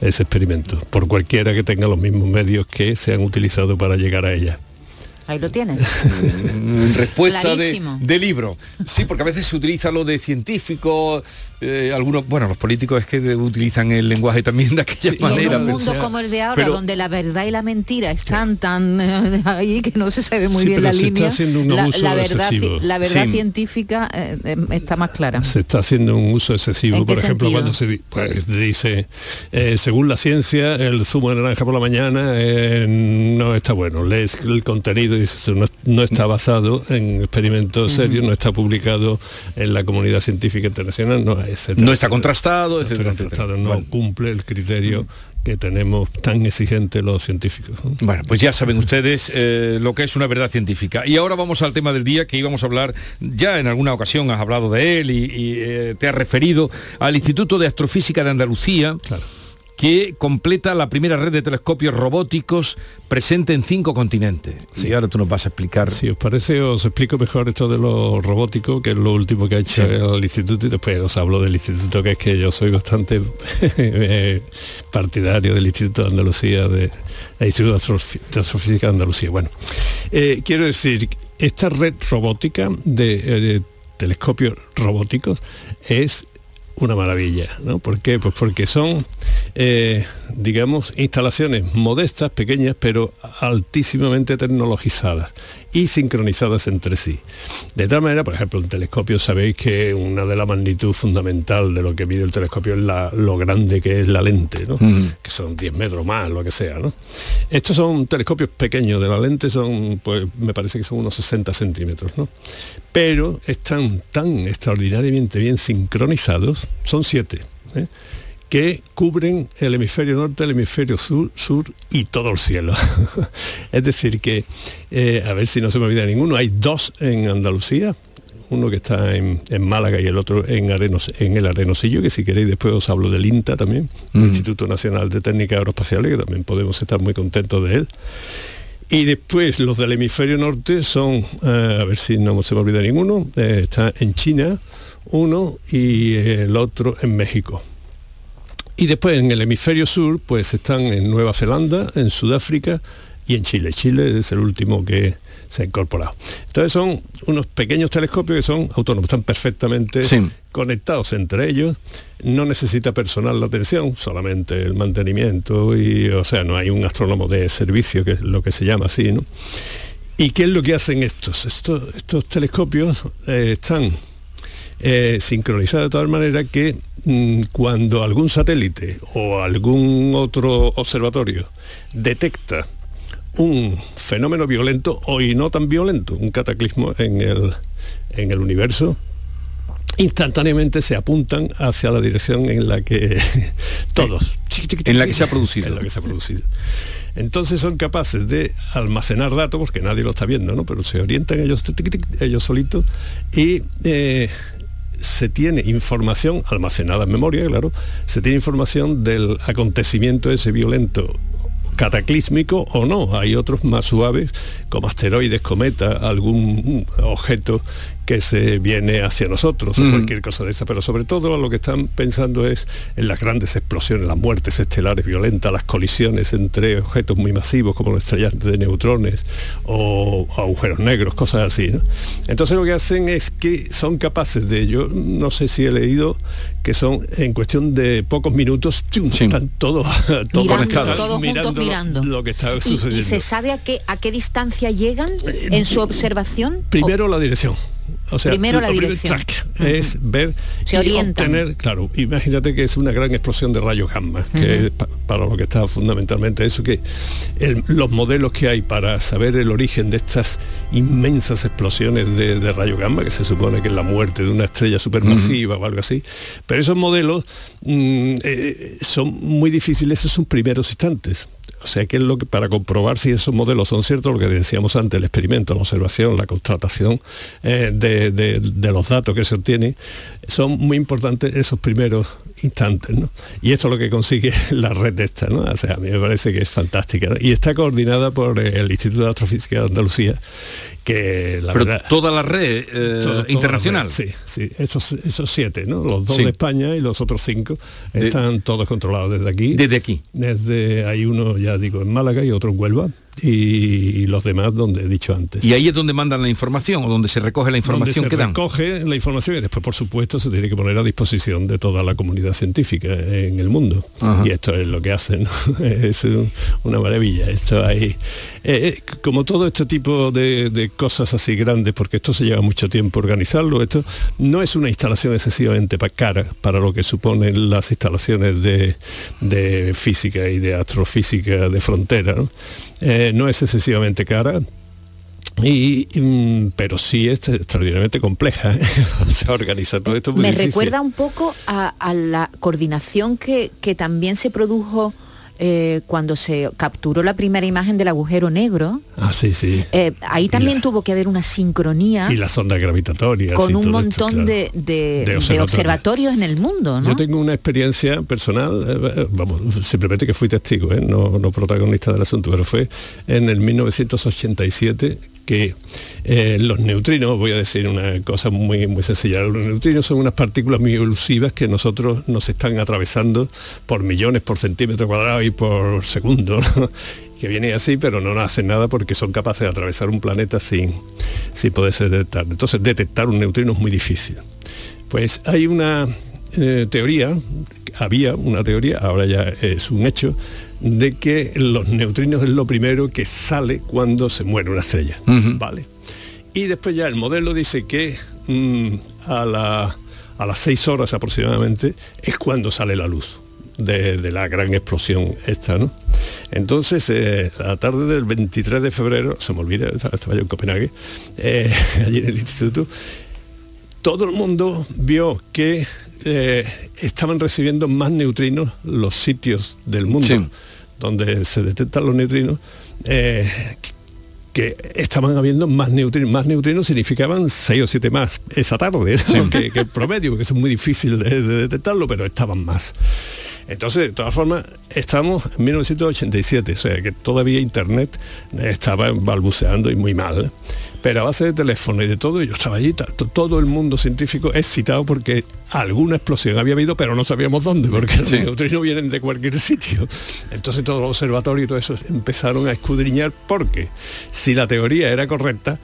ese experimento por cualquiera que tenga los mismos medios que se han utilizado para llegar a ella. Ahí lo tienes. En respuesta de, de libro. Sí, porque a veces se utiliza lo de científico, eh, algunos, bueno, los políticos es que de- utilizan el lenguaje también de aquella en manera. un pero- mundo como el de ahora, pero- donde la verdad y la mentira están tan eh, ahí que no se sabe muy Sí, bien pero la se está línea, haciendo un la, abuso la verdad, ci- excesivo. la verdad Sí. científica eh, eh, está más clara. Se está haciendo un uso excesivo, ¿En qué por ejemplo, sentido? cuando se pues, dice, eh, según la ciencia, el zumo de naranja por la mañana eh, no está bueno. Lees el contenido y dices, "Esto no, no está basado en experimentos serios, no está publicado en la comunidad científica internacional, no, etcétera, No está etcétera. contrastado, etcétera, contrastado, no Bueno. cumple el criterio que tenemos tan exigente los científicos. ¿no? Bueno, pues ya saben ustedes eh, lo que es una verdad científica. Y ahora vamos al tema del día que íbamos a hablar, ya en alguna ocasión has hablado de él y, y, eh, te has referido al Instituto de Astrofísica de Andalucía. Que completa la primera red de telescopios robóticos presente en cinco continentes. Y ahora tú nos vas a explicar. Si os parece, os explico mejor esto de lo robótico, que es lo último que ha hecho el instituto, y después os hablo del instituto, que es que yo soy bastante eh, partidario del Instituto de Andalucía, de, del Instituto de Astrofísica de Andalucía. Bueno, eh, quiero decir, esta red robótica de, eh, de telescopios robóticos es una maravilla, ¿no? ¿Por qué? Pues porque son, eh, digamos, instalaciones modestas, pequeñas, pero altísimamente tecnologizadas y sincronizadas entre sí. De tal manera, por ejemplo, un telescopio, sabéis que una de la magnitud fundamental de lo que mide el telescopio es la- lo grande que es la lente, ¿no? Mm. que son 10 metros más, lo que sea. ¿no? Estos son telescopios pequeños, de la lente son, pues me parece que son unos 60 centímetros, ¿no? pero están tan extraordinariamente bien sincronizados, son siete, ¿eh? Que cubren el hemisferio norte, el hemisferio sur, sur y todo el cielo. es decir, que, eh, a ver si no se me olvida ninguno, hay dos en Andalucía, uno que está en, en Málaga y el otro en, Arenos, en el Arenosillo, que si queréis después os hablo del INTA también, el Mm. Instituto Nacional de Técnicas Aeroespaciales, que también podemos estar muy contentos de él. Y después los del hemisferio norte son, eh, a ver si no se me olvida ninguno, eh, está en China uno y el otro en México. Y después en el hemisferio sur, pues están en Nueva Zelanda, en Sudáfrica y en Chile. Chile es el último que se ha incorporado. Entonces son unos pequeños telescopios que son autónomos, están perfectamente conectados entre ellos, no necesita personal la atención, solamente el mantenimiento y, o sea, no hay un astrónomo de servicio, que es lo que se llama así, ¿no? ¿Y qué es lo que hacen estos? Estos, estos telescopios eh, están eh, sincronizados de tal manera que cuando algún satélite o algún otro observatorio detecta un fenómeno violento o y no tan violento, un cataclismo en el, en el universo, instantáneamente se apuntan hacia la dirección en la que todos en la que se ha producido. en la que se ha producido. Entonces son capaces de almacenar datos porque nadie lo está viendo no pero se orientan ellos ellos solitos y eh, se tiene información almacenada en memoria claro se tiene información del acontecimiento ese violento cataclísmico o no. Hay otros más suaves, como asteroides, cometas, algún objeto que se viene hacia nosotros o mm. cualquier cosa de esa, pero sobre todo lo que están pensando es en las grandes explosiones, las muertes estelares violentas, las colisiones entre objetos muy masivos como los estrellas de neutrones o agujeros negros, cosas así. Entonces lo que hacen es que son capaces de, yo no sé si he leído que son en cuestión de pocos minutos, están todos, mirando, mirando, mirando, Lo, que está sucediendo. ¿Y, se sabe a qué, a qué distancia llegan en su observación? Primero la dirección. O sea, Primero la dirección. es ver Se y obtener, claro, imagínate que es una gran explosión de rayos gamma, que es para lo que está fundamentalmente eso, que los modelos que hay para saber el origen de estas inmensas explosiones de, rayos gamma, que se supone que es la muerte de una estrella supermasiva o algo así, pero esos modelos mm, eh, son muy difíciles en sus primeros instantes o sea, que es lo que para comprobar si esos modelos son ciertos, lo que decíamos antes, el experimento, la observación, la contratación eh, de, los datos que se obtienen, son muy importantes esos primeros instantes, ¿no? Y esto es lo que consigue la red de esta, ¿no? O sea, a mí me parece que es fantástica. Y está coordinada por el Instituto de Astrofísica de Andalucía que la Pero toda la red eh, internacional. sí, sí, esos, esos siete, ¿no? Los dos de España y los otros cinco están todos controlados desde aquí. Desde aquí. Desde hay uno, ya digo, en Málaga y otro en Huelva y los demás donde he dicho antes. ¿Y ahí es donde mandan la información o donde se recoge la información que dan? Recoge la información y después, por supuesto, se tiene que poner a disposición de toda la comunidad científica en el mundo. Y esto es lo que hacen, es una maravilla. Esto hay, eh, eh, como todo este tipo de, cosas así grandes, porque esto se lleva mucho tiempo organizarlo, esto no es una instalación excesivamente cara para lo que suponen las instalaciones de, física y de astrofísica de frontera. ¿no? Eh, no es excesivamente cara, y, mm, pero sí es extraordinariamente compleja. Se organiza todo esto. Me recuerda un poco a, la coordinación que, que, también se produjo eh, cuando se capturó la primera imagen del agujero negro. Ah, sí, sí. Eh, ahí también tuvo que haber una sincronía. Y las ondas gravitatorias. Con un montón de, de, observatorios en el mundo, ¿no? Yo tengo una experiencia personal, eh, vamos, simplemente que fui testigo, no, no protagonista del asunto, pero fue en el 1987 que eh, los neutrinos, voy a decir una cosa muy, muy sencilla, los neutrinos son unas partículas muy elusivas que nosotros nos están atravesando por millones, por centímetros cuadrados y por segundo, que viene así, pero no hacen nada porque son capaces de atravesar un planeta sin, sin poderse detectar. Entonces detectar un neutrino es muy difícil. Pues hay una eh, teoría, había una teoría, ahora ya es un hecho, de que los neutrinos es lo primero que sale cuando se muere una estrella. ¿vale? Y después ya el modelo dice que mm, a, a las seis horas aproximadamente es cuando sale la luz. De, la gran explosión esta, ¿no? Entonces, eh, la tarde del 23 de febrero, se me olvida, estaba yo en Copenhague, eh, allí en el instituto, todo el mundo vio que eh, estaban recibiendo más neutrinos los sitios del mundo donde se detectan los neutrinos, eh, que estaban habiendo más neutrinos. Más neutrinos significaban 6 o 7 más esa tarde, que, el promedio, porque es muy difícil de, detectarlo, pero estaban más. Entonces, de todas formas, estamos en 1987, o sea que todavía Internet estaba balbuceando y muy mal. Pero a base de teléfono y de todo, yo estaba allí, todo el mundo científico excitado porque alguna explosión había habido, pero no sabíamos dónde, porque los neutrinos vienen de cualquier sitio. Entonces todos los observatorios y todo eso empezaron a escudriñar porque si la teoría era correcta,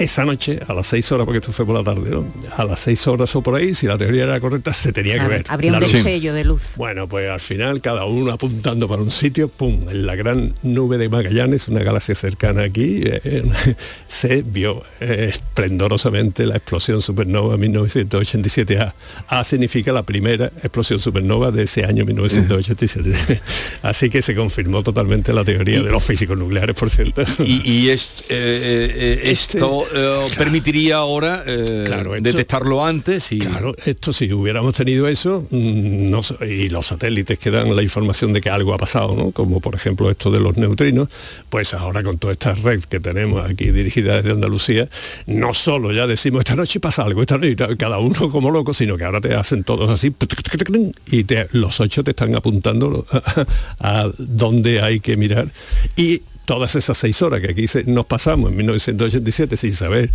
esa noche, a las 6 horas, porque esto fue por la tarde, ¿no? A las 6 horas o por ahí, si la teoría era correcta, se tenía que ver. habría un destello de luz. Bueno, pues al final cada uno apuntando para un sitio, pum, en la gran nube de Magallanes, una galaxia cercana aquí, eh, se vio eh, esplendorosamente la explosión supernova 1987A. A significa la primera explosión supernova de ese año 1987. Así que se confirmó totalmente la teoría de los físicos nucleares, por cierto. Y, y es- eh, eh, eh, permitiría ahora eh, Claro, esto- detectarlo antes y Claro, esto si hubiéramos tenido eso, mm, no y los satélites que dan la información de que algo ha pasado, ¿no? como por ejemplo esto de los neutrinos, pues ahora con toda esta red que tenemos aquí dirigida desde Andalucía, no solo ya decimos esta noche pasa algo, esta noche, cada uno como loco, sino que ahora te hacen todos así y te- los ocho te están apuntando a, a dónde hay que mirar. Y todas esas seis horas que aquí nos pasamos en 1987 sin saber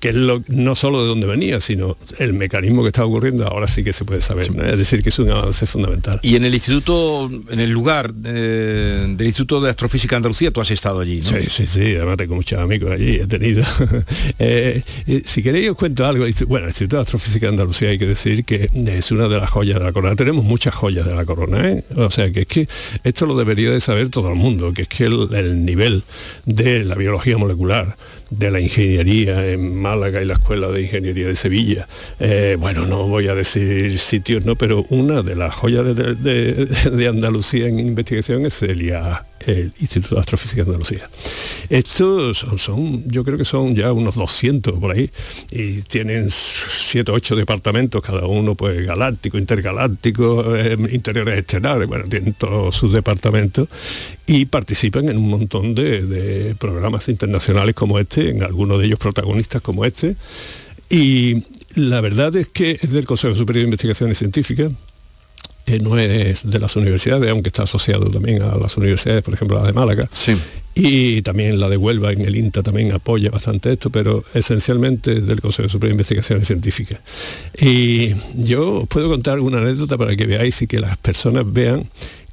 que es lo, no solo de dónde venía, sino el mecanismo que está ocurriendo, ahora sí que se puede saber. ¿no? Es decir, que es un avance fundamental. Y en el instituto, en el lugar eh, del Instituto de Astrofísica de Andalucía, tú has estado allí, ¿no? Sí, sí, sí, además tengo muchos amigos allí, he tenido. Eh, eh, si queréis os cuento algo, bueno, el Instituto de Astrofísica de Andalucía hay que decir que es una de las joyas de la corona. Tenemos muchas joyas de la corona, ¿eh? O sea, que es que esto lo debería de saber todo el mundo, que es que el, el nivel de la biología molecular, de la ingeniería en Málaga y la Escuela de Ingeniería de Sevilla, eh, bueno, no voy a decir sitios, ¿no? Pero una de las joyas de, Andalucía en investigación es el IA, el Instituto de Astrofísica de Andalucía. Estos son, son, yo creo que son ya unos 200 por ahí y tienen 7 o 8 departamentos, cada uno pues galáctico, intergaláctico, eh, interiores estelares, bueno, tienen todos sus departamentos y participan en un montón de, de programas internacionales como este, en algunos de ellos protagonistas como este. Y la verdad es que es del Consejo Superior de Investigaciones Científicas, que no es de las universidades, aunque está asociado también a las universidades, por ejemplo la de Málaga. Y también la de Huelva en el INTA también apoya bastante esto, pero esencialmente es del Consejo Superior de Investigaciones Científicas. Y yo os puedo contar una anécdota para que veáis y que las personas vean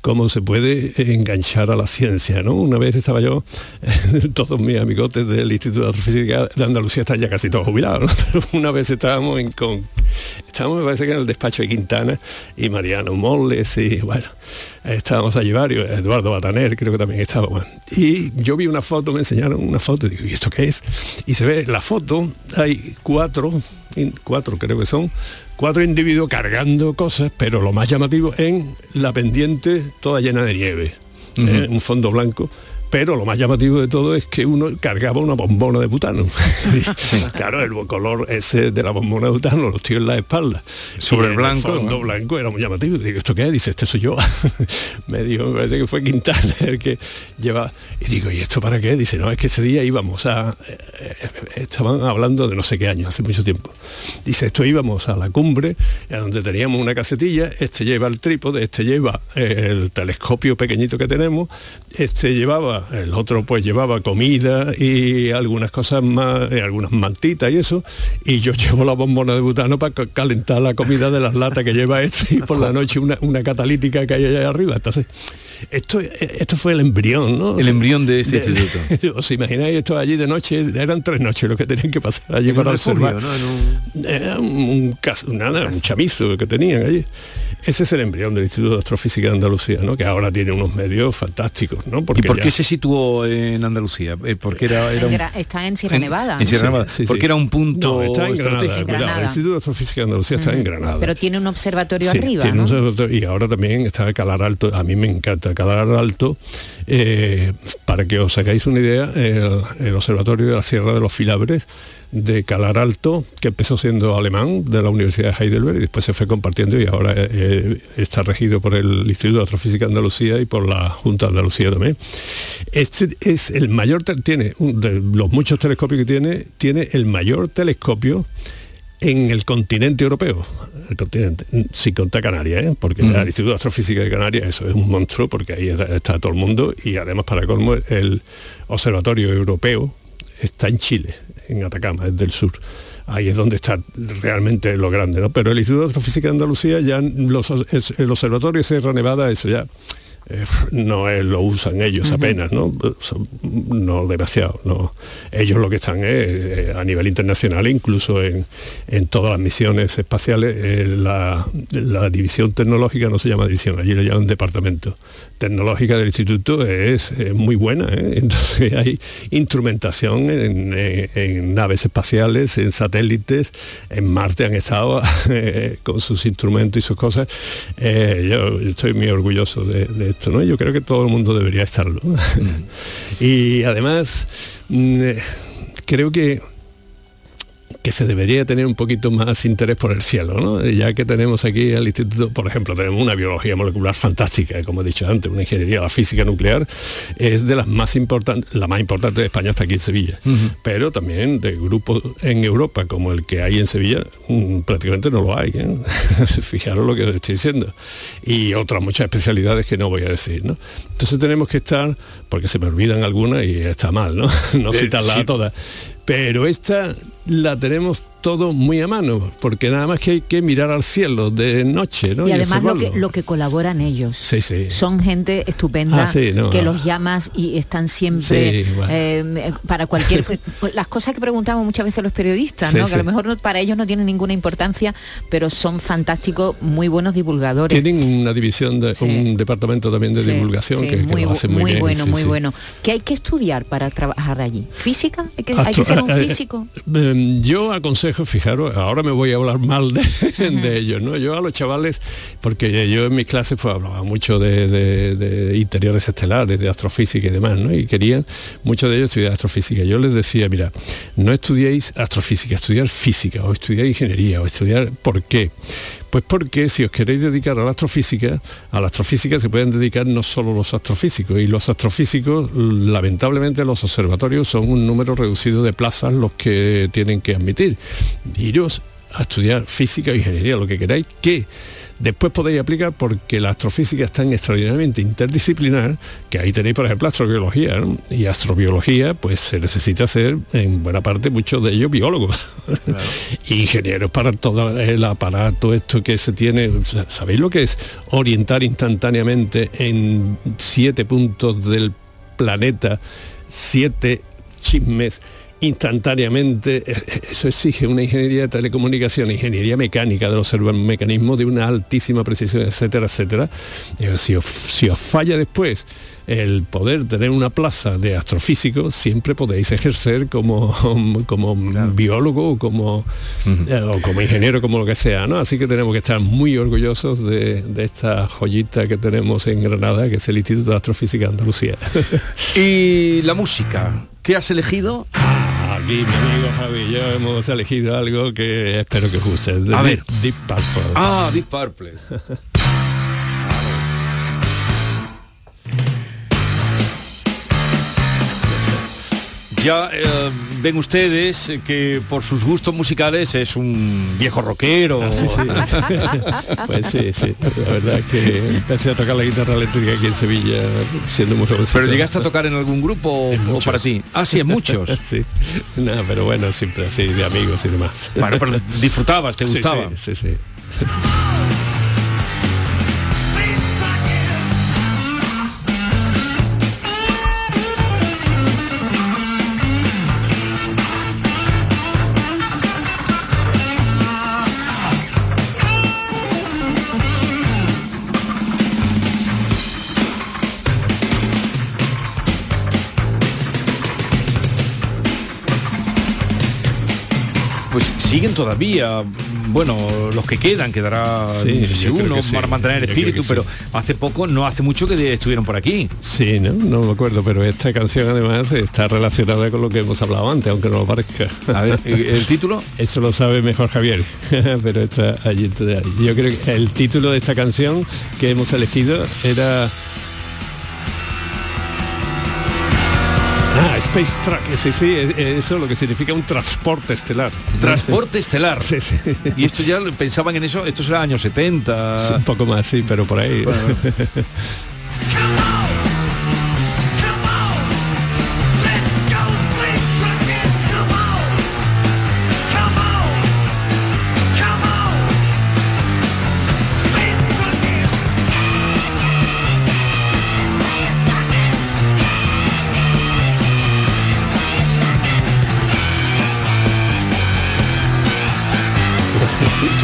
cómo se puede enganchar a la ciencia, ¿no? Una vez estaba yo, todos mis amigotes del Instituto de Astrofísica de Andalucía están ya casi todos jubilados, ¿no? Pero una vez estábamos en con, estábamos me parece que en el despacho de Quintana y Mariano Molles y bueno, estábamos allí varios, Eduardo Bataner creo que también estaba, bueno. Y yo vi una foto, me enseñaron una foto y digo, ¿y esto qué es? Y se ve la foto, hay cuatro, cuatro creo que son, cuatro individuos cargando cosas, pero lo más llamativo en la pendiente toda llena de nieve, ¿eh? un fondo blanco. Pero lo más llamativo de todo es que uno cargaba una bombona de butano. claro, el color ese de la bombona de butano, los tíos en la espalda. Sobre Y el blanco, El fondo ¿no? blanco era muy llamativo. Digo, ¿esto qué es? Dice, este soy yo. me dijo, me parece que fue Quintana el que lleva. Y digo, ¿y esto para qué? Dice, no, es que ese día íbamos a. eh, eh, estaban hablando de no sé qué año, hace mucho tiempo. Dice, esto íbamos a la cumbre, a donde teníamos una casetilla, este lleva el trípode, este lleva el telescopio pequeñito que tenemos, este llevaba, el otro pues llevaba comida y algunas cosas más, eh, algunas mantitas y eso, y yo llevo la bombona de butano para ca- calentar la comida de las latas que lleva este y por la noche una, una catalítica que hay allá arriba. Entonces, esto, esto fue el embrión, ¿no? El embrión de este instituto. ¿Os imagináis esto allí de noche? Eran tres noches lo que tenían que pasar allí En para un observar. ¿no? En Era un, un nada, un chamizo que tenían allí. Ese es el embrión del Instituto de Astrofísica de Andalucía, ¿no? que ahora tiene unos medios fantásticos. ¿no? ¿Y por ya- qué se situó en Andalucía? Eh, porque era, era un- está en Sierra en- Nevada. porque era un punto No, está en Granada. El Instituto de Astrofísica de Andalucía está en Granada. Pero tiene un observatorio Sí, arriba, tiene ¿no? un observatorio, y ahora también está Calar Alto, a mí me encanta Calar Alto, eh, para que os hagáis una idea, el, el observatorio de la Sierra de los Filabres de Calar Alto, que empezó siendo alemán de la Universidad de Heidelberg y después se fue compartiendo y ahora eh, está regido por el Instituto de Astrofísica de Andalucía y por la Junta de Andalucía también. Este es el mayor, tiene, de los muchos telescopios que tiene, tiene el mayor telescopio en el continente europeo, el continente, sin contar Canarias, ¿eh? porque Mm. el Instituto de Astrofísica de Canarias eso es un monstruo porque ahí está, está todo el mundo y además para colmo el Observatorio Europeo está en Chile, en Atacama, es del sur. Ahí es donde está realmente lo grande, ¿no? Pero el Instituto de Astrofísica de Andalucía ya los, es- el Observatorio Sierra Nevada, eso ya eh, no es- lo usan ellos apenas, ¿no? No demasiado, no. Ellos lo que están es eh, a nivel internacional, incluso en, en todas las misiones espaciales, eh, la, la división tecnológica no se llama división, allí le llaman departamento tecnológica del instituto es eh, muy buena, ¿eh? entonces hay instrumentación en, en- en naves espaciales, en satélites, en Marte han estado eh, con sus instrumentos y sus cosas. Eh, yo estoy muy orgulloso de, de esto, ¿no? Yo creo que todo el mundo debería estarlo. y además mm, eh, creo que que se debería tener un poquito más interés por el cielo, ¿no? Ya que tenemos aquí al instituto, por ejemplo, tenemos una biología molecular fantástica, como he dicho antes, una ingeniería, la física nuclear es de las más importantes, la más importante de España está aquí en Sevilla, pero también de grupos en Europa como el que hay en Sevilla, mm, prácticamente no lo hay, ¿eh? fijaros lo que os estoy diciendo, y otras muchas especialidades que no voy a decir, ¿no? Entonces tenemos que estar, porque se me olvidan algunas y está mal, ¿no? No Eh, citarlas sí. a todas, pero esta la tenemos todo muy a mano, porque nada más que hay que mirar al cielo de noche, ¿no? y además lo que, lo que colaboran ellos. Sí, sí. Son gente estupenda Ah, sí, no, que no. los llamas y están siempre Sí, bueno. eh, para cualquier las cosas que preguntamos muchas veces los periodistas, que a lo mejor no- para ellos no tienen ninguna importancia, pero son fantásticos, muy buenos divulgadores. Tienen una división, de, un departamento también de divulgación que, que muy, lo bu- hacen muy, muy bien, bueno, muy bueno. ¿Qué hay que estudiar para trabajar allí? ¿Física? ¿Hay que, hay que ser un eh, físico? Eh, Yo aconsejo, fijaros, ahora me voy a hablar mal de, de ellos, ¿no? Yo a los chavales, porque yo en mis clases pues hablaba mucho de, de- de interiores estelares, de astrofísica y demás, ¿no? Y querían, muchos de ellos estudiar astrofísica. Yo les decía, mira, no estudiéis astrofísica, estudiar física, o estudiar ingeniería, o estudiar, ¿por qué? Pues porque si os queréis dedicar a la astrofísica, a la astrofísica se pueden dedicar no solo los astrofísicos, y los astrofísicos, lamentablemente los observatorios son un número reducido de plazas los que tienen que admitir. Iros a estudiar física o ingeniería, lo que queráis, que después podéis aplicar porque la astrofísica es tan extraordinariamente interdisciplinar que ahí tenéis, por ejemplo, astrobiología. ¿no? Y astrobiología, pues se necesita ser, en buena parte, muchos de ellos biólogos. Ingenieros para todo el aparato, esto que se tiene. ¿Sabéis lo que es orientar instantáneamente en siete puntos del planeta, siete chismes? Instantáneamente, eh, eso exige una ingeniería de telecomunicación, ingeniería mecánica de los mecanismos de una altísima precisión, etcétera, etcétera. Digo, Si os, si os falla después el poder tener una plaza de astrofísico, siempre podéis ejercer como, como biólogo o como, eh, o como ingeniero, como lo que sea, ¿no? Así que tenemos que estar muy orgullosos de, de esta joyita que tenemos en Granada, que es el Instituto de Astrofísica de Andalucía. Y la música, ¿qué has elegido? Aquí mi amigo Javi yo hemos elegido algo que espero que guste. A Deep- ver. Deep Purple. Ah, Deep Purple. Ya eh, ven ustedes que por sus gustos musicales es un viejo rockero. Ah, sí, sí. pues sí, sí. La verdad es que empecé a tocar la guitarra eléctrica aquí en Sevilla siendo muy jovencito. ¿Pero llegaste a tocar en algún grupo o- o para ti? Ah, sí, en muchos. sí. Nada, pero bueno, siempre así, de amigos y demás. Bueno, pero disfrutabas, te gustaba. Sí, sí, sí. Siguen todavía, bueno, los que quedan, quedará Sí, para mantener el espíritu, pero sí. hace poco, no hace mucho que estuvieron por aquí. Sí, ¿no? No me acuerdo, pero esta canción además está relacionada con lo que hemos hablado antes, aunque no lo parezca. A ver, ¿el título? Eso lo sabe mejor Javier, pero está allí. Yo creo que el título de esta canción que hemos elegido era... Space Truck, sí, sí, es- eso es lo que significa un transporte estelar. Transporte estelar. Sí, sí. Y esto ya pensaban en eso, esto será años 70. Sí, un poco más, sí, pero por ahí. ¿Tú,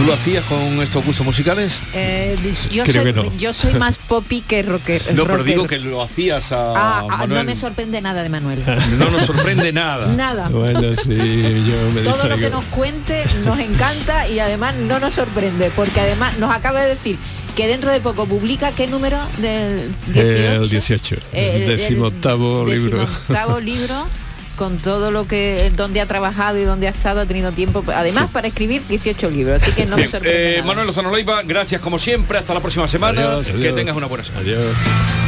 tú lo hacías con estos gustos musicales? Eh, yo, Creo soy, que no. yo soy más poppy que rocker. No, pero rocker. digo que lo hacías a Ah, ah, Manuel. no me sorprende nada de Manuel. No nos sorprende nada. Nada. Bueno, sí, yo me Todo lo que nos cuente nos encanta y además no nos sorprende, porque además nos acaba de decir que dentro de poco publica qué número del 18. El 18, Eh, el el- decimoctavo el libro. decimoctavo libro con todo lo que donde ha trabajado y donde ha estado ha tenido tiempo además Sí. para escribir 18 libros así que no me Bien, sorprende eh, nada. Manuel Lozano Leiva, gracias como siempre, hasta la próxima semana, Adiós, que adiós. tengas una buena semana. Adiós.